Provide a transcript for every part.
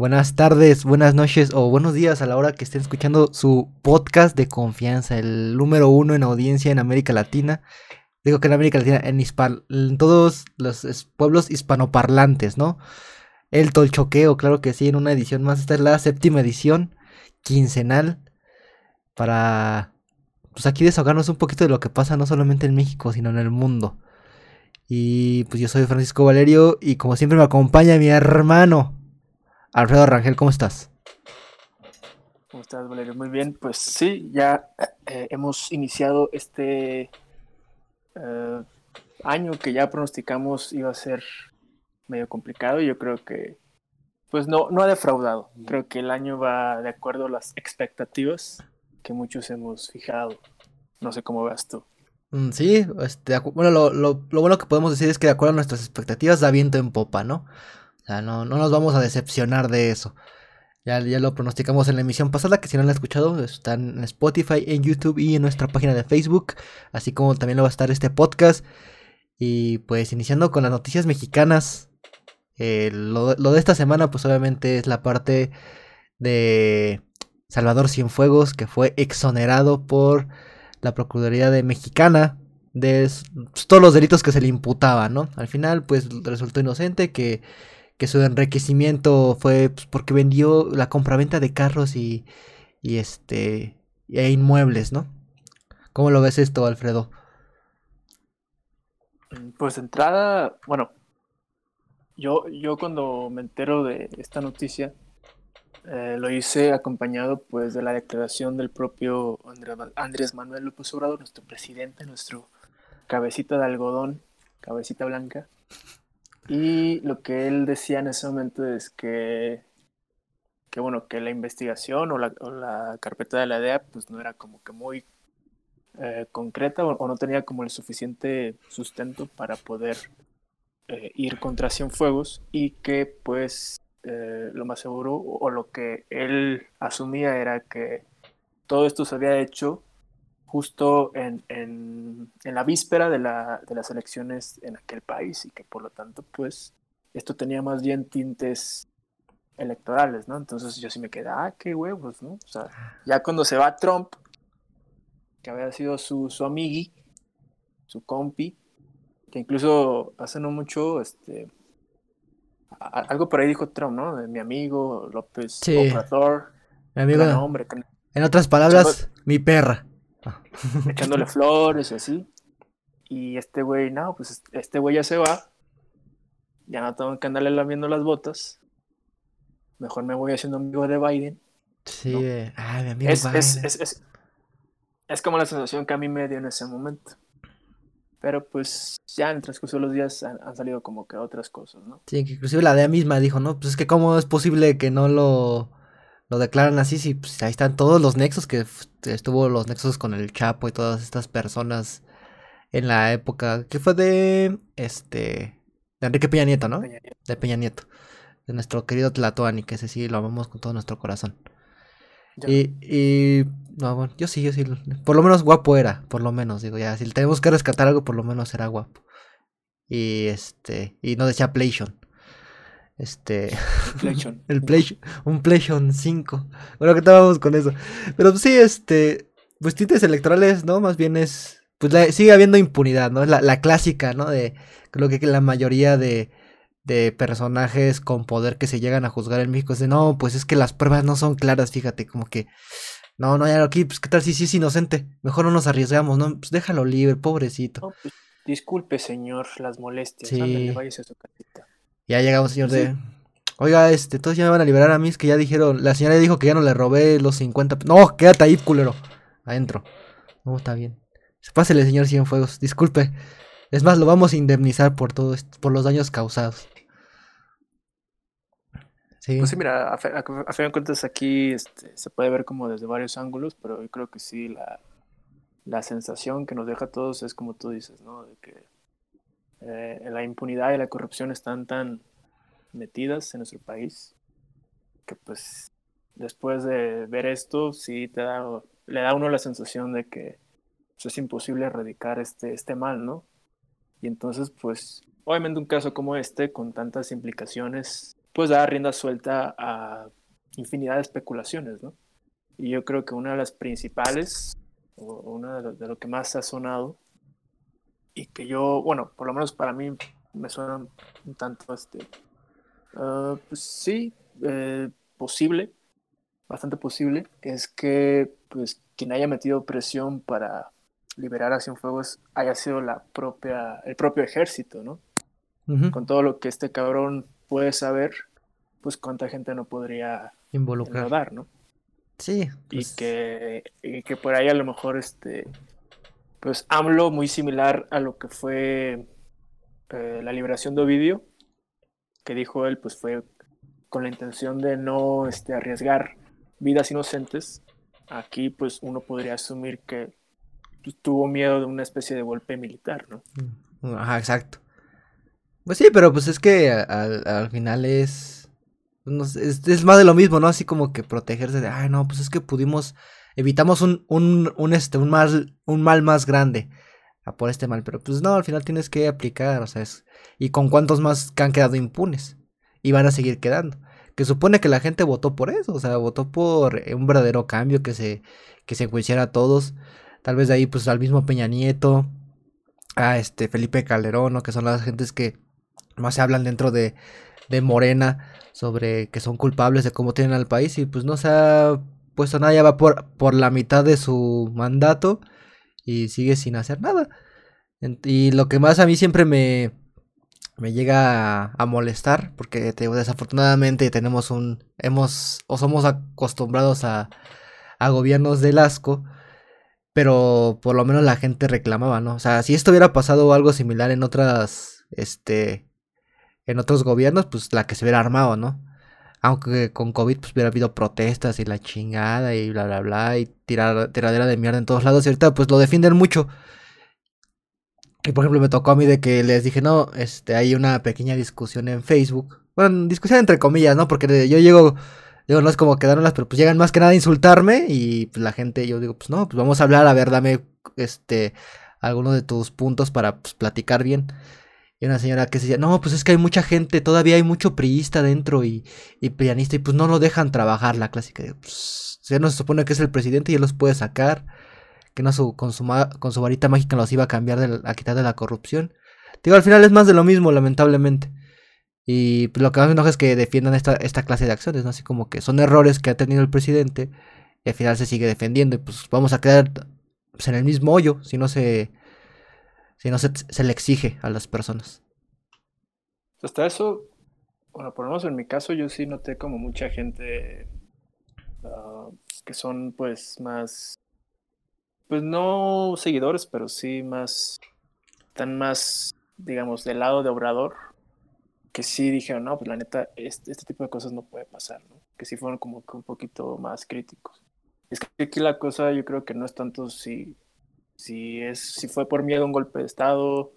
buenas tardes, buenas noches o buenos días a la hora que estén escuchando su podcast de confianza, el número uno en audiencia en América Latina. Digo que en América Latina, en, en todos los pueblos hispanoparlantes, ¿no? El Tolchoqueo, claro que sí, en una edición más. Esta es la séptima edición, quincenal, para pues aquí desahogarnos un poquito de lo que pasa no solamente en México, sino en el mundo. Y pues yo soy Francisco Valerio y como siempre me acompaña mi hermano Alfredo Rangel, ¿cómo estás? ¿Cómo estás, Valerio? Muy bien, pues sí, ya eh, hemos iniciado este eh, año que ya pronosticamos iba a ser medio complicado. y Yo creo que, pues no, no ha defraudado. Creo que el año va de acuerdo a las expectativas que muchos hemos fijado. No sé cómo veas tú. Mm, sí, este, bueno, lo, lo, lo, bueno que podemos decir es que de acuerdo a nuestras expectativas da viento en popa, ¿no? O sea, no, no nos vamos a decepcionar de eso. Ya, ya lo pronosticamos en la emisión pasada, que si no lo han escuchado, están en Spotify, en YouTube y en nuestra página de Facebook, así como también lo va a estar este podcast. Y pues iniciando con las noticias mexicanas, eh, lo, lo de esta semana pues obviamente es la parte de Salvador Cienfuegos, que fue exonerado por la Procuraduría de Mexicana de todos los delitos que se le imputaban, ¿no? Al final, pues resultó inocente, que, que su enriquecimiento fue pues, porque vendió la compraventa de carros y, y este e inmuebles, ¿no? ¿Cómo lo ves esto, Alfredo? Pues entrada, bueno, yo, yo cuando me entero de esta noticia, eh, lo hice acompañado pues de la declaración del propio Andrés Manuel López Obrador, nuestro presidente, nuestro cabecita de algodón, cabecita blanca. Y lo que él decía en ese momento es que, que bueno, que la investigación o la, carpeta de la DEA pues no era como que muy eh, concreta o, no tenía como el suficiente sustento para poder eh, ir contra Cienfuegos y que pues eh, lo más seguro, o, lo que él asumía era que todo esto se había hecho justo en, en, en la víspera de, la, de, las elecciones en aquel país y que por lo tanto, pues, esto tenía más bien tintes electorales, ¿no? Entonces yo sí me quedé, ah, qué huevos, ¿no? O sea, ya cuando se va Trump, que había sido su, su amigui, su compi, que incluso hace no mucho, este, algo por ahí dijo Trump, ¿no? De mi amigo López sí. Obrador. Mi amigo. Hombre, en otras palabras, mi perra. Echándole flores y así. Y este güey, no, pues este güey ya se va. Ya no tengo que andarle lamiendo las botas. Mejor me voy haciendo amigo de Biden. Sí, ah, mi amigo es, Es, es, es como la sensación que a mí me dio en ese momento. Pero pues ya en el transcurso de los días han, salido como que otras cosas, ¿no? Sí, que inclusive la DEA misma dijo, ¿no? Pues es que cómo es posible que no lo, lo declaran así si pues, ahí están todos los nexos, que estuvo los nexos con el Chapo y todas estas personas en la época que fue de, este, de Enrique Peña Nieto, ¿no? De Peña Nieto. De nuestro querido Tlatoani, que ese sí lo amamos con todo nuestro corazón. Y, y no, bueno, yo sí, yo sí. Por lo menos guapo era, por lo menos, digo, ya. Si tenemos que rescatar algo, por lo menos era guapo. Y este, y no decía PlayStation. Este. PlayStation. el PlayStation. Un PlayStation 5. Bueno, que estábamos con eso. Pero sí, este. Pues tintes electorales, ¿no? Más bien es. Pues sigue habiendo impunidad, ¿no? La, la clásica, ¿no? De. Creo que la mayoría de de personajes con poder que se llegan a juzgar en México es de no, pues es que las pruebas no son claras, fíjate, como que no, no, ya aquí, pues qué tal si sí es inocente, mejor no nos arriesgamos, no, pues déjalo libre, pobrecito. Pues, disculpe, señor, las molestias, sí. su Ya llegamos, señor de Oiga, este, todos ya me van a liberar a mí, es que ya dijeron, la señora dijo que ya no le robé los 50, no, quédate ahí, culero, adentro. No, está bien. Pásele, señor Cienfuegos, disculpe. Es más, lo vamos a indemnizar por todo esto, por los daños causados. Sí. Pues sí, mira, a, fin de cuentas aquí este, se puede ver como desde varios ángulos, pero yo creo que sí, la, la sensación que nos deja a todos es como tú dices, ¿no? De que eh, la impunidad y la corrupción están tan metidas en nuestro país que pues después de ver esto sí te da, le da a uno la sensación de que pues, es imposible erradicar este, este mal, ¿no? Y entonces, pues, obviamente un caso como este, con tantas implicaciones pues da rienda suelta a infinidad de especulaciones, ¿no? Y yo creo que una de las principales, o una de lo, que más ha sonado, y que yo, bueno, por lo menos para mí me suena un tanto, este, ah, pues sí, eh, posible, bastante posible, es que pues quien haya metido presión para liberar a Cienfuegos haya sido la propia, el propio ejército, ¿no? Con todo lo que este cabrón puede saber, pues cuánta gente no podría involucrar, ¿no? Sí. Y, pues que, y que por ahí a lo mejor este, pues AMLO muy similar a lo que fue eh, la liberación de Ovidio, que dijo él, pues fue con la intención de no este, arriesgar vidas inocentes. Aquí pues uno podría asumir que pues, tuvo miedo de una especie de golpe militar, ¿no? Mm, ajá, exacto. Pues sí, pero pues es que al, final es, es, más de lo mismo, ¿no? Así como que protegerse de, ay, no, pues es que pudimos, evitamos un, un, un, este, un, mal, un mal más grande a por este mal, pero pues no, al final tienes que aplicar, o sea, es, y con cuántos más que han quedado impunes y van a seguir quedando. Que supone que la gente votó por eso, o sea, votó por un verdadero cambio que se, que se enjuiciara a todos. Tal vez de ahí, pues al mismo Peña Nieto, a este Felipe Calderón, ¿no? que son las gentes que más se hablan dentro de, de Morena sobre que son culpables de cómo tienen al país y pues no se ha puesto nada, ya va por, por la mitad de su mandato y sigue sin hacer nada. Y lo que más a mí siempre me, me llega a, molestar, porque desafortunadamente tenemos un, hemos, o somos acostumbrados a, a gobiernos del asco, pero por lo menos la gente reclamaba, ¿no? O sea, si esto hubiera pasado algo similar en otras, este, en otros gobiernos, pues la que se hubiera armado, ¿no? Aunque con COVID pues hubiera habido protestas y la chingada y bla bla bla y tirar, tiradera de mierda en todos lados y ahorita pues lo defienden mucho. Y por ejemplo me tocó a mí de que les dije, no, este, hay una pequeña discusión en Facebook. Bueno, discusión entre comillas, ¿no? Porque yo llego, digo, no es como las, pero pues llegan más que nada a insultarme y pues la gente, yo digo, pues no, pues vamos a hablar, a ver, dame, este, alguno de tus puntos para pues, platicar bien. Y una señora que decía, no, pues es que hay mucha gente, todavía hay mucho priista dentro y, y pianista y pues no lo dejan trabajar, la clásica. Pues, se se supone que es el presidente y él los puede sacar que no su, con, su, con su varita mágica los iba a cambiar, de, a quitar de la corrupción. Digo, al final es más de lo mismo, lamentablemente. Y pues, lo que más me enoja es que defiendan esta, esta clase de acciones, ¿no? Así como que son errores que ha tenido el presidente y al final se sigue defendiendo y pues vamos a quedar pues, en el mismo hoyo si no se si no se, se le exige a las personas. Hasta eso, bueno, por lo menos en mi caso yo sí noté como mucha gente ah, que son pues más pues no seguidores, pero sí más, están más, digamos, del lado de Obrador, que sí dijeron, no, pues la neta, este, este tipo de cosas no puede pasar, ¿no? Que sí fueron como que un poquito más críticos. Es que aquí la cosa yo creo que no es tanto si, si, es, si fue por miedo a un golpe de Estado,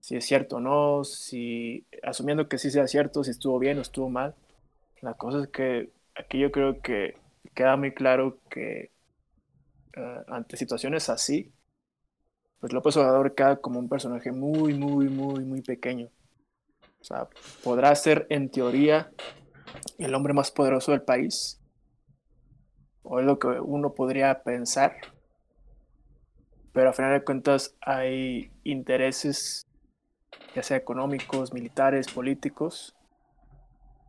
si es cierto o no, si, asumiendo que sí sea cierto, si estuvo bien o estuvo mal. La cosa es que aquí yo creo que queda muy claro que eh, ante situaciones así, pues López Obrador queda como un personaje muy, muy, muy, muy pequeño. O sea, podrá ser en teoría el hombre más poderoso del país, o es lo que uno podría pensar, pero a final de cuentas hay intereses, ya sea económicos, militares, políticos,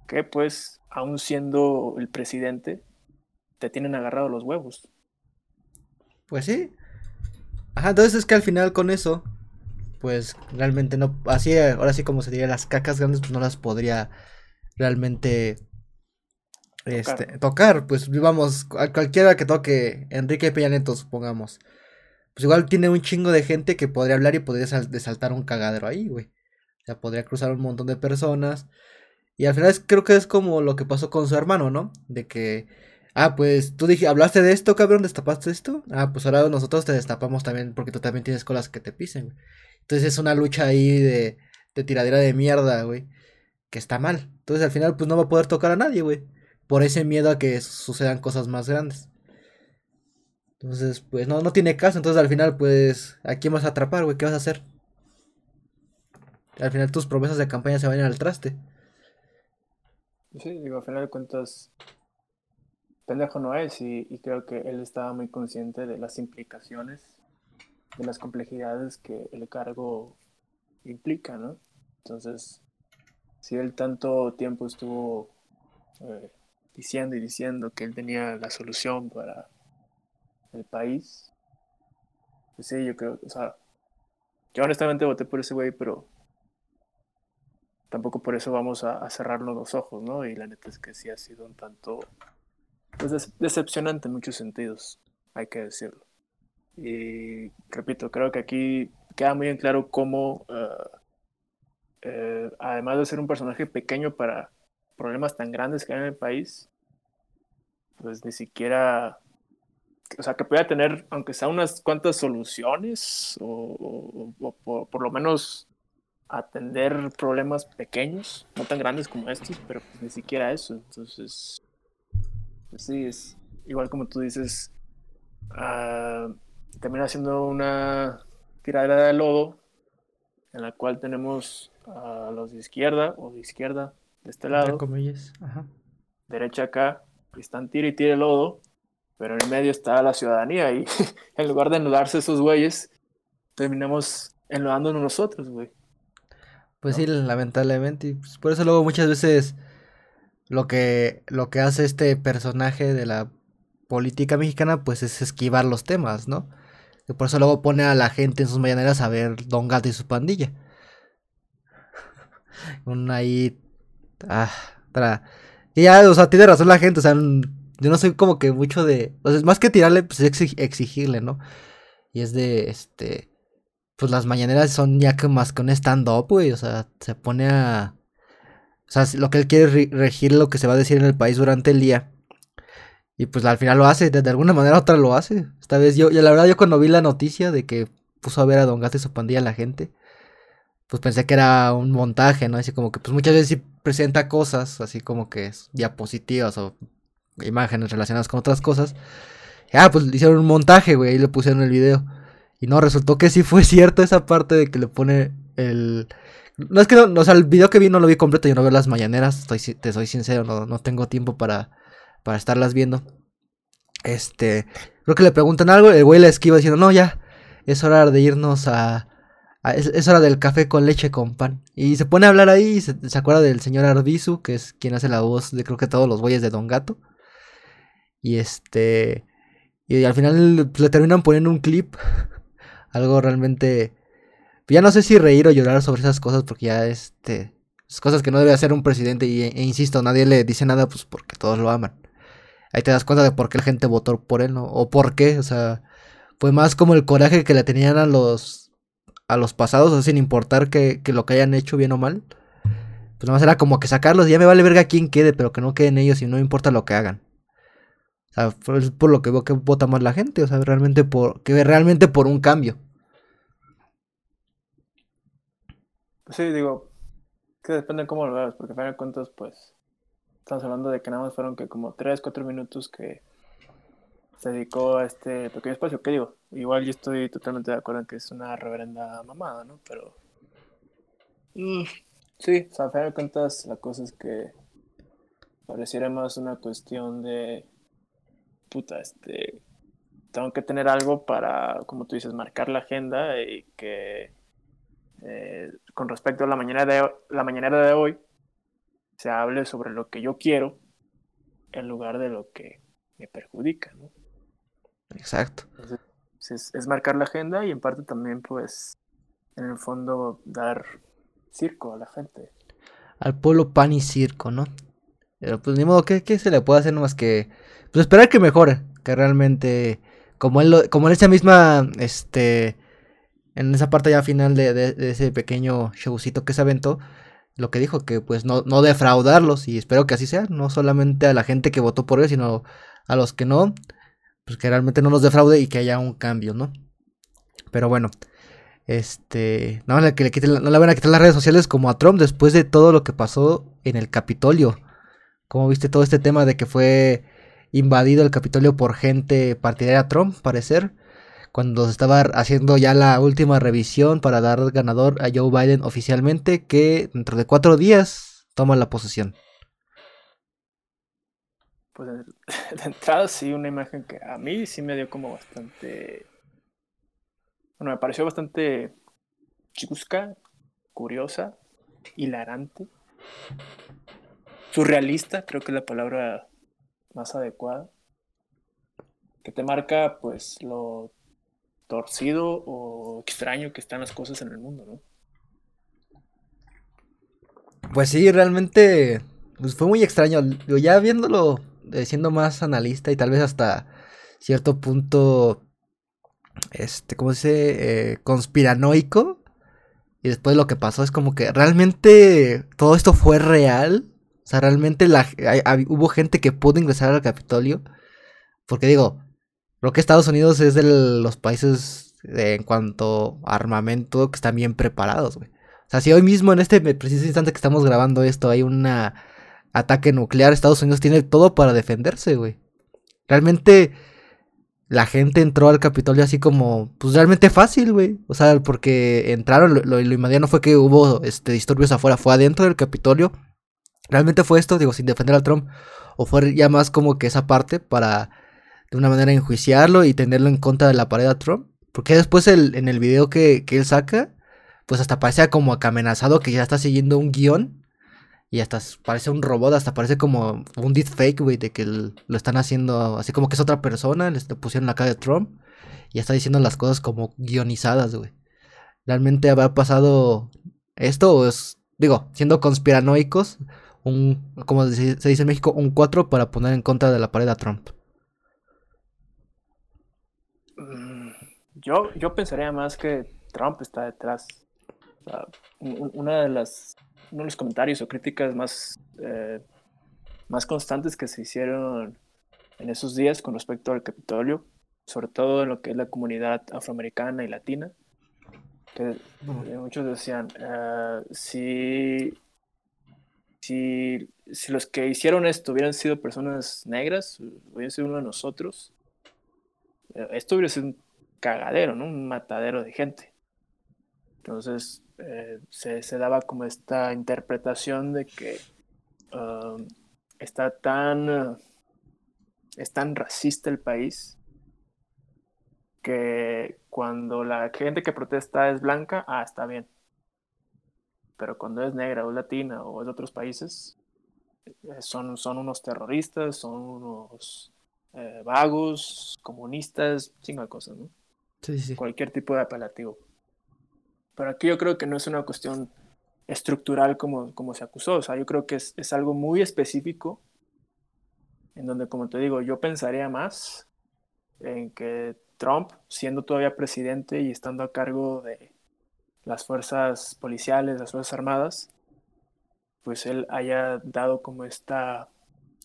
que pues, aún siendo el presidente, te tienen agarrado los huevos. Pues sí. Ajá, entonces es que al final con eso, pues realmente no, así, ahora sí como se diría, las cacas grandes, pues no las podría realmente este, tocar. Pues vamos, a cualquiera que toque Enrique Peña Neto, supongamos. Pues igual tiene un chingo de gente que podría hablar y podría saltar un cagadero ahí, güey. O sea, podría cruzar un montón de personas. Y al final creo que es como lo que pasó con su hermano, ¿no? De que Ah, pues tú dije, hablaste de esto, cabrón, destapaste esto. Ah, pues ahora nosotros te destapamos también porque tú también tienes colas que te pisen, Entonces es una lucha ahí de, de tiradera de mierda, güey. Que está mal. Entonces al final pues no va a poder tocar a nadie, güey. Por ese miedo a que sucedan cosas más grandes. Entonces, pues no, no tiene caso. Entonces al final, pues, ¿a quién vas a atrapar, güey? ¿Qué vas a hacer? Al final tus promesas de campaña se van al traste. Sí, digo, al final de cuentas, pendejo no es y, creo que él estaba muy consciente de las implicaciones, de las complejidades que el cargo implica, ¿no? Entonces, si él tanto tiempo estuvo eh, diciendo y diciendo que él tenía la solución para el país, pues sí, yo creo, o sea, yo honestamente voté por ese güey, pero tampoco por eso vamos a, cerrarnos los ojos, ¿no? Y la neta es que sí ha sido un tanto pues, decepcionante en muchos sentidos, hay que decirlo. Y repito, creo que aquí queda muy en claro cómo, eh, además de ser un personaje pequeño para problemas tan grandes que hay en el país, pues ni siquiera, o sea, que pueda tener, aunque sea unas cuantas soluciones, o, por lo menos atender problemas pequeños, no tan grandes como estos, pero pues ni siquiera eso. Entonces, pues sí, es igual como tú dices, uh, termina siendo una tiradera de lodo en la cual tenemos a los de izquierda o de izquierda de este lado, derecha acá, que están tira y tira lodo, pero en el medio está la ciudadanía y en lugar de enlodarse esos güeyes, terminamos enlodándonos nosotros, güey. Pues sí, lamentablemente. Y pues por eso luego muchas veces lo que, lo que hace este personaje de la política mexicana, pues es esquivar los temas, ¿no? Y por eso luego pone a la gente en sus mañaneras a ver Don Gato y su pandilla. Un ahí. Ah, tra... Y ya, o sea, tiene razón la gente, o sea, yo no soy como que mucho de. O sea, más que tirarle, pues exigirle, ¿no? Y es de, este pues las mañaneras son ya que más que un stand-up, güey. O sea, se pone a. O sea, lo que él quiere regir lo que se va a decir en el país durante el día. Y pues al final lo hace, de, alguna manera u otra lo hace. Esta vez yo, y la verdad, yo cuando vi la noticia de que puso a ver a Don Gato y su pandilla a la gente, pues pensé que era un montaje, ¿no? Así como que pues muchas veces sí presenta cosas, así como que diapositivas o imágenes relacionadas con otras cosas. ah, pues hicieron un montaje, güey, y le pusieron el video. Y no, resultó que sí fue cierto esa parte de que le pone el... No es que no, o sea, el video que vi no lo vi completo, yo no veo las mañaneras, te soy sincero, no, no tengo tiempo para, para estarlas viendo. Este, creo que le preguntan algo, el güey le esquiva diciendo, no, ya, es hora de irnos a... es, hora del café con leche con pan. Y se pone a hablar ahí y se, acuerda del señor Arbizu, que es quien hace la voz de creo que todos los güeyes de Don Gato. Y este... Y al final pues, le terminan poniendo un clip algo realmente... Ya no sé si reír o llorar sobre esas cosas porque ya este... Es cosas que no debe hacer un presidente y, e, insisto, nadie le dice nada pues porque todos lo aman. Ahí te das cuenta de por qué la gente votó por él, ¿no? O por qué, o sea, fue más como el coraje que le tenían a los a los pasados, sin importar que, lo que hayan hecho bien o mal. Pues más era como que sacarlos, ya me vale verga quién quede, pero que no queden ellos y no importa lo que hagan. Es por lo que veo que vota más la gente, o sea, realmente por que realmente por un cambio. Sí, digo, que depende de cómo lo veas, porque a final de cuentas, pues, estamos hablando de que nada más fueron que como 3, 4 minutos que se dedicó a este pequeño espacio. ¿Qué digo? Igual yo estoy totalmente de acuerdo en que es una reverenda mamada, ¿no? Pero. Mm, sí, o sea, a final de cuentas, la cosa es que pareciera más una cuestión de. Puta, este. Tengo que tener algo para, como tú dices, marcar la agenda y que eh, con respecto a la mañana, de, la mañanera de hoy, se hable sobre lo que yo quiero en lugar de lo que me perjudica. ¿no? Exacto. es, marcar la agenda y en parte también, pues, en el fondo, dar circo a la gente. Al pueblo pan y circo, ¿no? Pero pues ni modo, ¿qué, qué se le puede hacer más que pues esperar que mejore? Que realmente, como él, como en esa misma, este, en esa parte ya final de, ese pequeño showcito que se aventó, lo que dijo, que pues no, no defraudarlos, y espero que así sea, no solamente a la gente que votó por él, sino a los que no, pues que realmente no nos defraude y que haya un cambio, ¿no? Pero bueno, este, no, que le no le van a quitar las redes sociales como a Trump después de todo lo que pasó en el Capitolio. Como viste todo este tema de que fue invadido el Capitolio por gente partidaria a Trump, parecer cuando se estaba haciendo ya la última revisión para dar ganador a Joe Biden oficialmente, que dentro de cuatro días toma la posesión. pues de entrada sí, una imagen que a mí sí me dio como bastante... Bueno, me pareció bastante chusca, curiosa, hilarante, surrealista, creo que es la palabra más adecuada, que te marca pues lo torcido o extraño que están las cosas en el mundo, ¿no? Pues sí, realmente pues fue muy extraño. Ya viéndolo, eh, siendo más analista y tal vez hasta cierto punto, este, ¿cómo se dice? Eh, conspiranoico. Y después lo que pasó es como que realmente todo esto fue real. O sea, realmente hubo gente que pudo ingresar al Capitolio. Porque digo, creo que Estados Unidos es de los países en cuanto a armamento que están bien preparados, güey. O sea, si hoy mismo en este preciso instante que estamos grabando esto hay un ataque nuclear, Estados Unidos tiene todo para defenderse, güey. Realmente la gente entró al Capitolio así como, pues realmente fácil, güey. O sea, porque entraron, lo, lo, inmediato no fue que hubo este, disturbios afuera, fue adentro del Capitolio. Realmente fue esto, digo, sin defender al Trump. O fue ya más como que esa parte para de una manera enjuiciarlo y tenerlo en contra de la pared a Trump. Porque después el, en el video que, que él saca, pues hasta parece como que amenazado que ya está siguiendo un guion. Y hasta parece un robot, hasta parece como un deepfake, güey, de que lo están haciendo así como que es otra persona, le pusieron la cara de Trump y está diciendo las cosas como guionizadas, güey. ¿Realmente habrá pasado esto o es, digo, siendo conspiranoicos, un, como se dice en México, un 4 para poner en contra de la pared a Trump? Mm, yo, yo pensaría más que Trump está detrás una de las, uno de los comentarios o críticas más, eh, más constantes que se hicieron en esos días con respecto al Capitolio, sobre todo en lo que es la comunidad afroamericana y latina, que eh, muchos decían, uh, si, si, los que hicieron esto hubieran sido personas negras, hubieran sido uno de nosotros, esto hubiera sido un cagadero, ¿no? un matadero de gente. Entonces, eh, se, daba como esta interpretación de que um, está tan, es tan racista el país que cuando la gente que protesta es blanca, ah, está bien. Pero cuando es negra o latina o de otros países, eh, son, son unos terroristas, son unos eh, vagos, comunistas, chingo de cosas, ¿no? Sí, sí. Cualquier tipo de apelativo. Pero aquí yo creo que no es una cuestión estructural como, como se acusó. O sea, yo creo que es, es algo muy específico en donde, como te digo, yo pensaría más en que Trump, siendo todavía presidente y estando a cargo de las fuerzas policiales, las fuerzas armadas, pues él haya dado como esta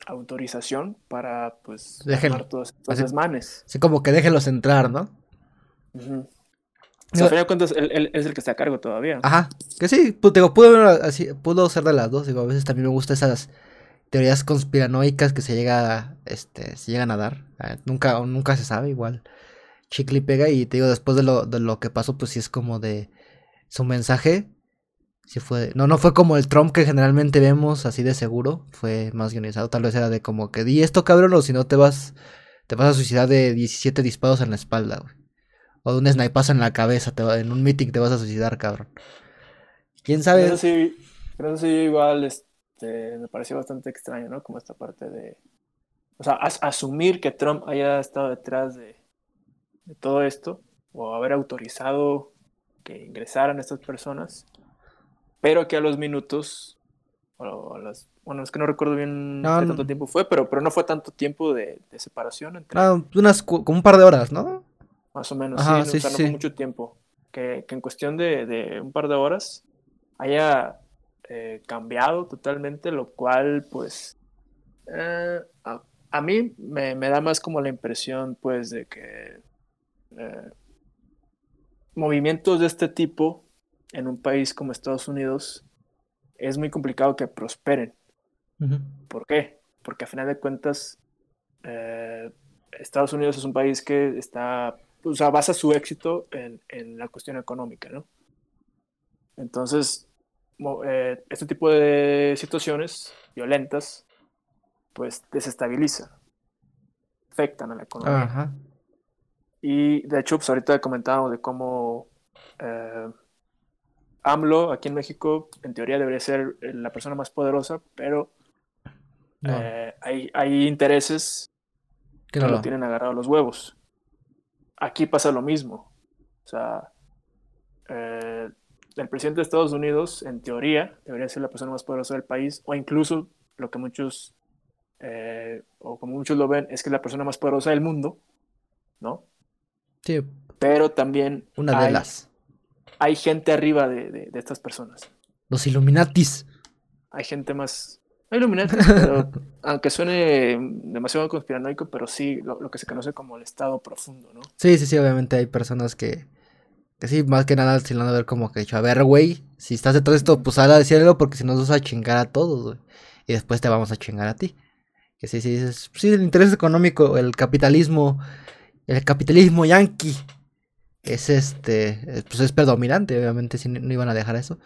autorización para pues Déjenlo. todos estos desmanes. Sí, como que déjenlos entrar, ¿no? O sea, al cuentas, él, es el que está a cargo todavía. Ajá, que sí, pues, digo, pudo, así, pudo ser de las dos. Digo, a veces también me gustan esas teorías conspiranoicas que se llega, este, se llegan a dar. Ah, nunca, nunca se sabe, igual. Chicle pega y te digo, después de lo, de lo que pasó, pues sí es como de su mensaje. Sí fue, no, no fue como el Trump que generalmente vemos así de seguro. Fue más guionizado. Tal vez era de como que di esto, cabrón, o si no te vas, te vas a suicidar de 17 disparos en la espalda, güey. O de un snipazo en la cabeza, te en un meeting te vas a suicidar, cabrón. ¿Quién sabe? Sí, pero eso sí igual este, me pareció bastante extraño, ¿no? Como esta parte de... O sea, asumir que Trump haya estado detrás de, de todo esto, o haber autorizado que ingresaran estas personas, pero que a los minutos, o a las, bueno, es que no recuerdo bien qué tanto tiempo fue, pero, pero no fue tanto tiempo de, de separación entre... Ah, unas, como un par de horas, ¿no? más o menos. sí, no, fue mucho tiempo. Que, en cuestión de, un par de horas haya eh, cambiado totalmente, lo cual, pues, eh, a, mí me, da más como la impresión, pues, de que eh, movimientos de este tipo en un país como Estados Unidos es muy complicado que prosperen. ¿Por qué? Porque a final de cuentas, Estados Unidos es un país que está o sea, basa su éxito en, en la cuestión económica, ¿no? Entonces, eh, este tipo de situaciones violentas pues desestabiliza, afectan a la economía. Y de hecho, pues ahorita comentábamos de cómo eh, AMLO aquí en México, en teoría, debería ser la persona más poderosa, pero eh, hay, hay, intereses que no lo tienen agarrado los huevos. Aquí pasa lo mismo. O sea, eh, el presidente de Estados Unidos, en teoría, debería ser la persona más poderosa del país, o incluso lo que muchos, eh, o como muchos lo ven, es que es la persona más poderosa del mundo, ¿no? Sí. Pero también... Una de las. Hay gente arriba de, estas personas. Los Illuminatis. Hay gente más... Hay Illuminatis, pero aunque suene demasiado conspiranoico, pero sí lo, lo que se conoce como el estado profundo, ¿no? Sí, sí, sí, obviamente hay personas que que sí, más que nada, si van a ver como que dicho, a ver, güey, si estás de todo esto, pues sal a decirlo porque si nos vas a chingar a todos, güey. Y después te vamos a chingar a ti. Que sí, sí, es, sí, el interés económico, el capitalismo, el capitalismo yanqui, es este, pues es predominante, obviamente, si no, iban a dejar eso.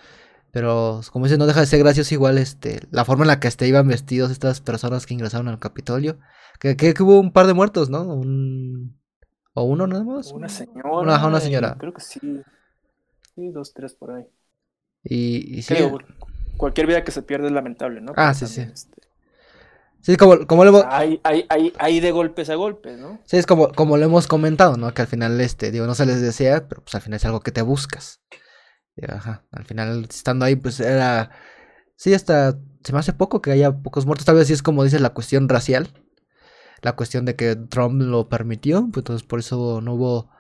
Pero, como dices, no deja de ser gracioso igual, este, la forma en la que este, iban vestidos estas personas que ingresaron al Capitolio. Que, que, que hubo un par de muertos, ¿no? Un, ¿O uno nada más? Una señora. Una, señora. Creo que sí. Sí, dos, tres por ahí. Y, sí. cualquier vida que se pierde es lamentable, ¿no? Ah, sí, sí. Este sí, como, como lo hay, hay, hay, hay, de golpes a golpes, ¿no? Sí, es como, como lo hemos comentado, ¿no? Que al final, este, digo, no se les desea, pero pues al final es algo que te buscas. ajá, al final, estando ahí, pues era... Sí, hasta se me hace poco que haya pocos muertos. Tal vez sí es como dices la cuestión racial la cuestión de que Trump lo permitió, pues entonces por eso no hubo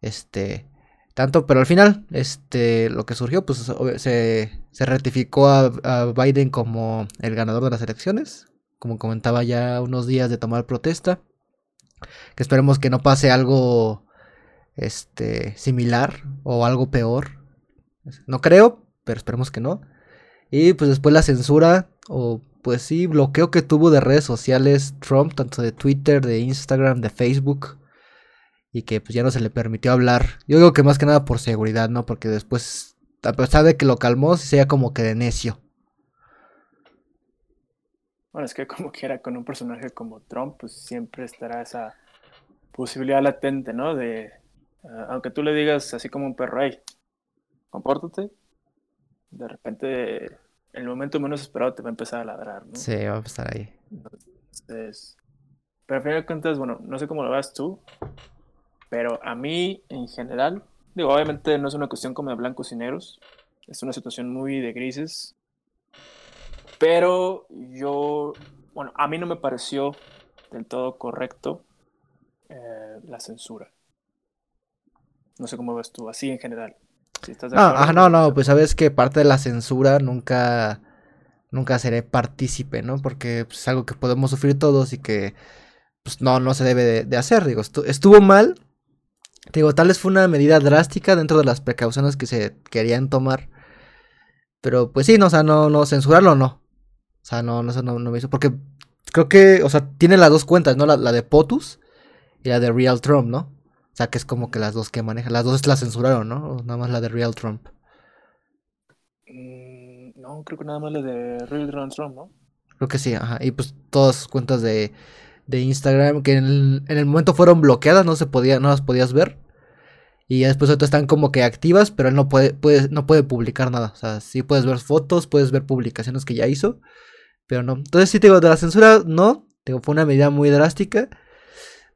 este tanto, pero al final este lo que surgió pues se, se ratificó a, Biden como el ganador de las elecciones, como comentaba ya unos días de tomar protesta, que esperemos que no pase algo este similar o algo peor. No creo, pero esperemos que no. Y pues después la censura o pues sí, bloqueo que tuvo de redes sociales Trump, tanto de Twitter, de Instagram, de Facebook, y que pues ya no se le permitió hablar. Yo digo que más que nada por seguridad, ¿no? Porque después, a pesar de que lo calmó, se como que de necio. Bueno, es que como quiera, con un personaje como Trump, pues siempre estará esa posibilidad latente, ¿no? De, ah, aunque tú le digas así como un perro, hey, compórtate, de repente el momento menos esperado te va a empezar a ladrar, ¿no? Sí, va a estar ahí. Entonces, pero al final de cuentas, bueno, no sé cómo lo vas tú, pero a mí en general, digo, obviamente no es una cuestión como de blancos y negros, es una situación muy de grises, pero yo, bueno, a mí no me pareció del todo correcto eh, la censura. No sé cómo ves tú, así en general. No, no, no, pues sabes que parte de la censura nunca, nunca seré partícipe, ¿no? Porque pues, es algo que podemos sufrir todos y que, pues no, no se debe de, hacer, digo, estuvo mal, digo, tal vez fue una medida drástica dentro de las precauciones que se querían tomar, pero pues sí, no, o sea, no, no, censurarlo no, o sea, no, no, no, no me hizo, porque creo que, o sea, tiene las dos cuentas, ¿no? La, la de POTUS y la de Real Trump, ¿no? O sea, que es como que las dos que maneja. Las dos la censuraron, ¿no? nada más la de Real Trump. Mm, no, creo que nada más la de Real Trump, ¿no? Creo que sí, ajá. Y pues todas sus cuentas de, de Instagram que en el, momento fueron bloqueadas, no se podía, no las podías ver. Y ya después otras están como que activas, pero él no puede, puede, no puede publicar nada. O sea, sí puedes ver fotos, puedes ver publicaciones que ya hizo, pero no. Entonces sí te digo, de la censura no, fue una medida muy drástica.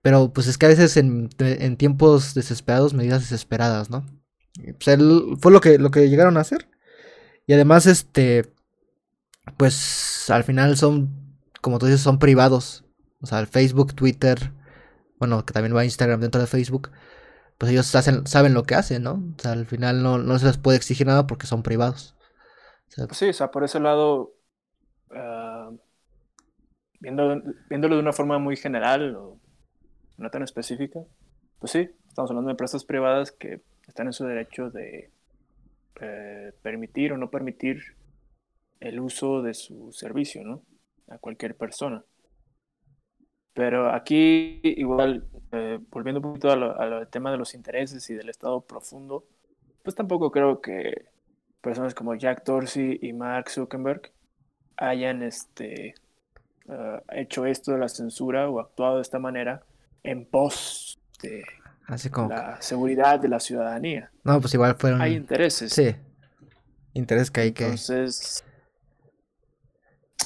Pero pues es que a veces en, tiempos desesperados, medidas desesperadas, ¿no? Pues fue lo que, lo que llegaron a hacer. Y además, este, pues al final son, como tú dices, son privados. O sea, el Facebook, Twitter, bueno, que también va a Instagram dentro de Facebook, pues ellos hacen, saben lo que hacen, ¿no? O sea, al final no, no se les puede exigir nada porque son privados. sí, o sea, por ese lado, viéndolo, viéndolo de una forma muy general, o no tan específica, pues sí, estamos hablando de empresas privadas que están en su derecho de eh, permitir o no permitir el uso de su servicio, ¿no? A cualquier persona. Pero aquí, igual, eh, volviendo un poquito al tema de los intereses y del estado profundo, pues tampoco creo que personas como Jack Dorsey y Mark Zuckerberg hayan este, eh, hecho esto de la censura o actuado de esta manera en pos de Así como. la seguridad de la ciudadanía. No, pues igual fueron. Hay intereses. Sí. Intereses que hay que. Entonces,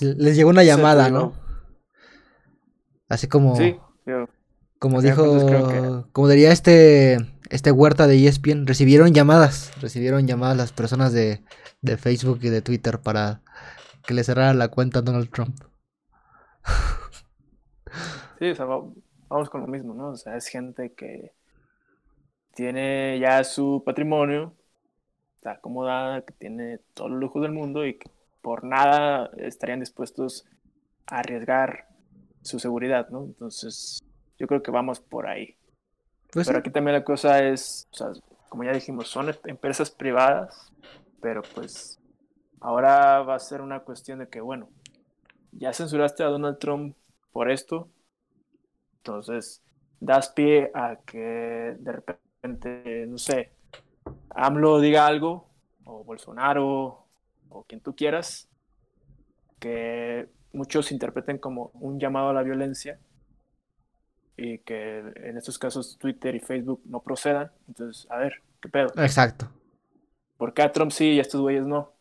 Les llegó una llamada, ¿no? Así como. sí, yo- Como dijo, como diría este, este Huerta de ESPN, recibieron llamadas, recibieron llamadas las personas de, de Facebook y de Twitter para que le cerrara la cuenta a Donald Trump. sí, o sea, va- vamos con lo mismo, ¿no? O sea, es gente que tiene ya su patrimonio, está acomodada, que tiene todos los lujos del mundo y que por nada estarían dispuestos a arriesgar su seguridad, ¿no? Entonces, yo creo que vamos por ahí. Pues Pero sí, aquí también la cosa es, o sea, como ya dijimos, son em- empresas privadas, pero pues ahora va a ser una cuestión de que, bueno, ya censuraste a Donald Trump por esto, entonces das pie a que de repente, no sé, AMLO diga algo, o Bolsonaro, o quien tú quieras, que muchos interpreten como un llamado a la violencia y que en estos casos Twitter y Facebook no procedan. Entonces, a ver, ¿qué pedo? exacto. ¿Por qué a Trump sí y a estos güeyes no?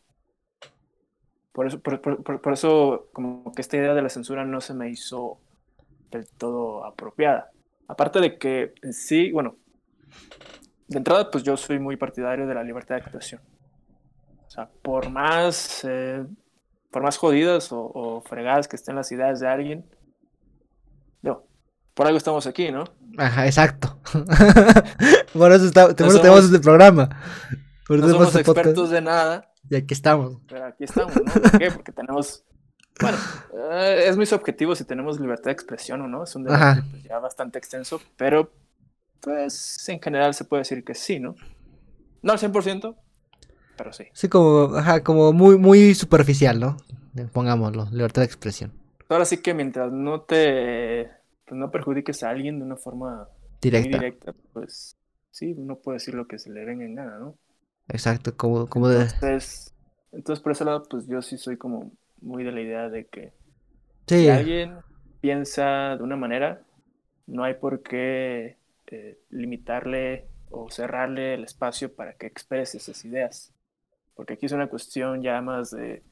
Por eso, por, por- por- eso, como que esta idea de la censura no se me hizo del todo apropiada. Aparte de que en sí, bueno, de entrada, pues yo soy muy partidario de la libertad de expresión. O sea, por más, eh, por más jodidas o, o fregadas que estén las ideas de alguien, por algo estamos aquí, ¿no? Ajá, exacto. por eso, está, No eso tenemos somos- este programa. Por No somos este expertos de nada, Y aquí estamos. Pero aquí estamos, ¿no? ¿Por qué? Porque tenemos. Bueno, eh, es muy subjetivo si tenemos libertad de expresión o no. Es un debate pues, ya bastante extenso, pero pues en general se puede decir que sí, ¿no? No al 100%, pero sí. Sí, como, ajá, como muy, muy superficial, ¿no? Pongámoslo, libertad de expresión. Ahora sí que mientras no te. pues, no perjudiques a alguien de una forma directa, pues sí, uno puede decir lo que se le venga en gana, ¿no? Exacto, como, como de... Entonces, entonces por ese lado, pues yo sí soy como muy de la idea de que Sí, Si alguien piensa de una manera, no hay por qué eh, limitarle o cerrarle el espacio para que exprese esas ideas. Porque aquí es una cuestión ya más de,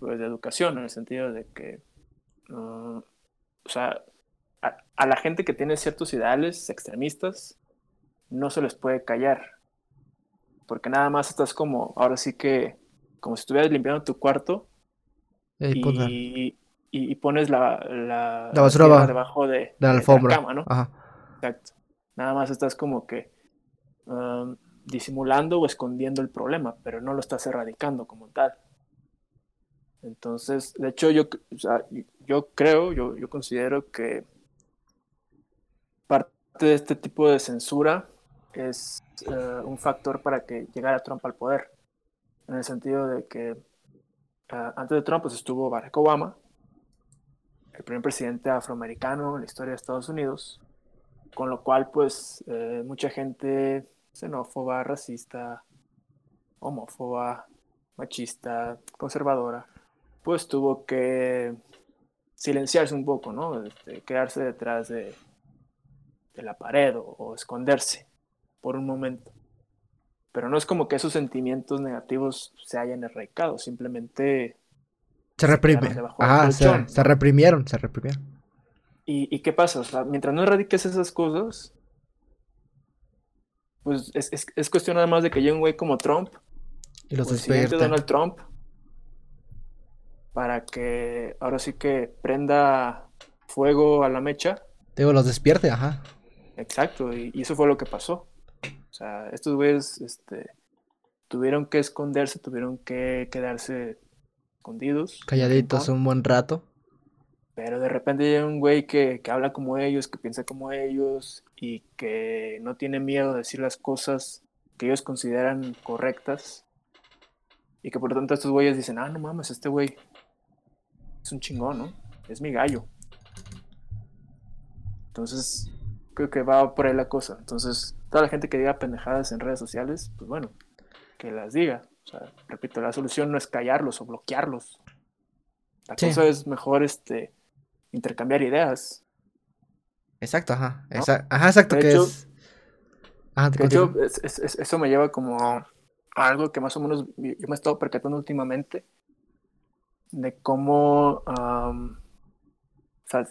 pues, de educación, en el sentido de que, uh, o sea, a, a la gente que tiene ciertos ideales extremistas, no se les puede callar. Porque nada más estás como, ahora sí que, como si estuvieras limpiando tu cuarto y, y- y pones la, la, La basura debajo de, de la de alfombra. cama, ¿no? Ajá. Exacto. Nada más estás como que um, disimulando o escondiendo el problema, pero no lo estás erradicando como tal. Entonces, de hecho, yo, o sea, yo creo, yo, yo considero que parte de este tipo de censura es eh, un factor para que llegara Trump al poder. En el sentido de que ah, antes de Trump pues, estuvo Barack Obama, el primer presidente afroamericano en la historia de Estados Unidos, con lo cual pues eh, mucha gente xenófoba, racista, homófoba, machista, conservadora, pues tuvo que silenciarse un poco, ¿no? Este, quedarse detrás de, la pared o esconderse por un momento. Pero no es como que esos sentimientos negativos se hayan erradicado, simplemente Se reprime. quedaron debajo del Ajá, se, se reprimieron, se reprimieron. ¿Y, y qué pasa? O sea, mientras no erradiques esas cosas, pues es, es, es cuestión nada más de que llegue un güey como Trump, Y los siguiente despierta. Donald Trump, para que ahora sí que prenda fuego a la mecha. Digo, los despierte, ajá. Exacto, y, y eso fue lo que pasó. O sea, estos güeyes este, tuvieron que esconderse, tuvieron que quedarse escondidos. Calladitos un buen rato. Pero de repente llega un güey que, que habla como ellos, que piensa como ellos y que no tiene miedo de decir las cosas que ellos consideran correctas. Y que por lo tanto estos güeyes dicen, ah, no mames, este güey es un chingón, ¿no? Es mi gallo. Entonces, creo que va por ahí la cosa. Entonces, toda la gente que diga pendejadas en redes sociales, pues bueno, que las diga. O sea, repito, la solución no es callarlos o bloquearlos. La Sí. cosa es mejor este intercambiar ideas. Exacto, ajá. Ajá, exacto, que es... de hecho, eso me lleva como a algo que más o menos yo me he estado percatando últimamente, de cómo, o sea,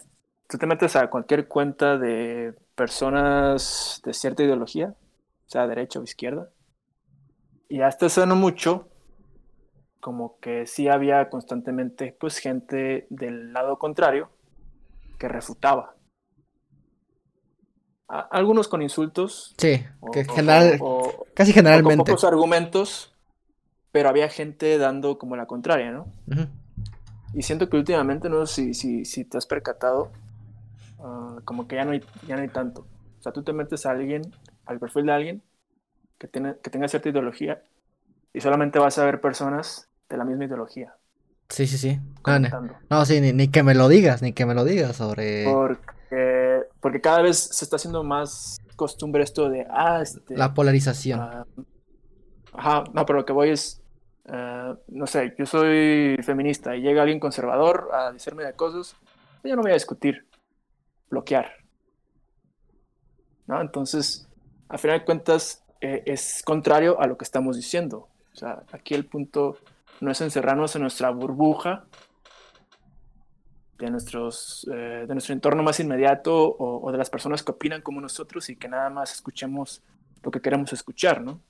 tú te metes a cualquier cuenta de personas de cierta ideología, sea derecha o izquierda, y hasta eso no mucho, como que sí había constantemente pues gente del lado contrario que refutaba. algunos con insultos. Sí, que general, casi generalmente. con pocos argumentos, pero había gente dando como la contraria, ¿no? Y siento que últimamente, no sé si, si, te has percatado, ah, como que ya no, hay, ya no hay tanto. O sea, tú te metes a alguien, al perfil de alguien que, tiene, que tenga cierta ideología y solamente vas a ver personas de la misma ideología. Sí, sí, sí. No, sí, ni, que me lo digas, ni que me lo digas sobre... Porque, porque cada vez se está haciendo más costumbre esto de, ah, este... La polarización. Ah, ajá, no, pero lo que voy es, ah, no sé, yo soy feminista y llega alguien conservador a decirme de cosas, yo no voy a discutir, bloquear. ¿No? Entonces, al final de cuentas, eh, es contrario a lo que estamos diciendo. O sea, aquí el punto no es encerrarnos en nuestra burbuja de, nuestros, eh, de nuestro entorno más inmediato o, de las personas que opinan como nosotros y que nada más escuchemos lo que queremos escuchar, ¿no?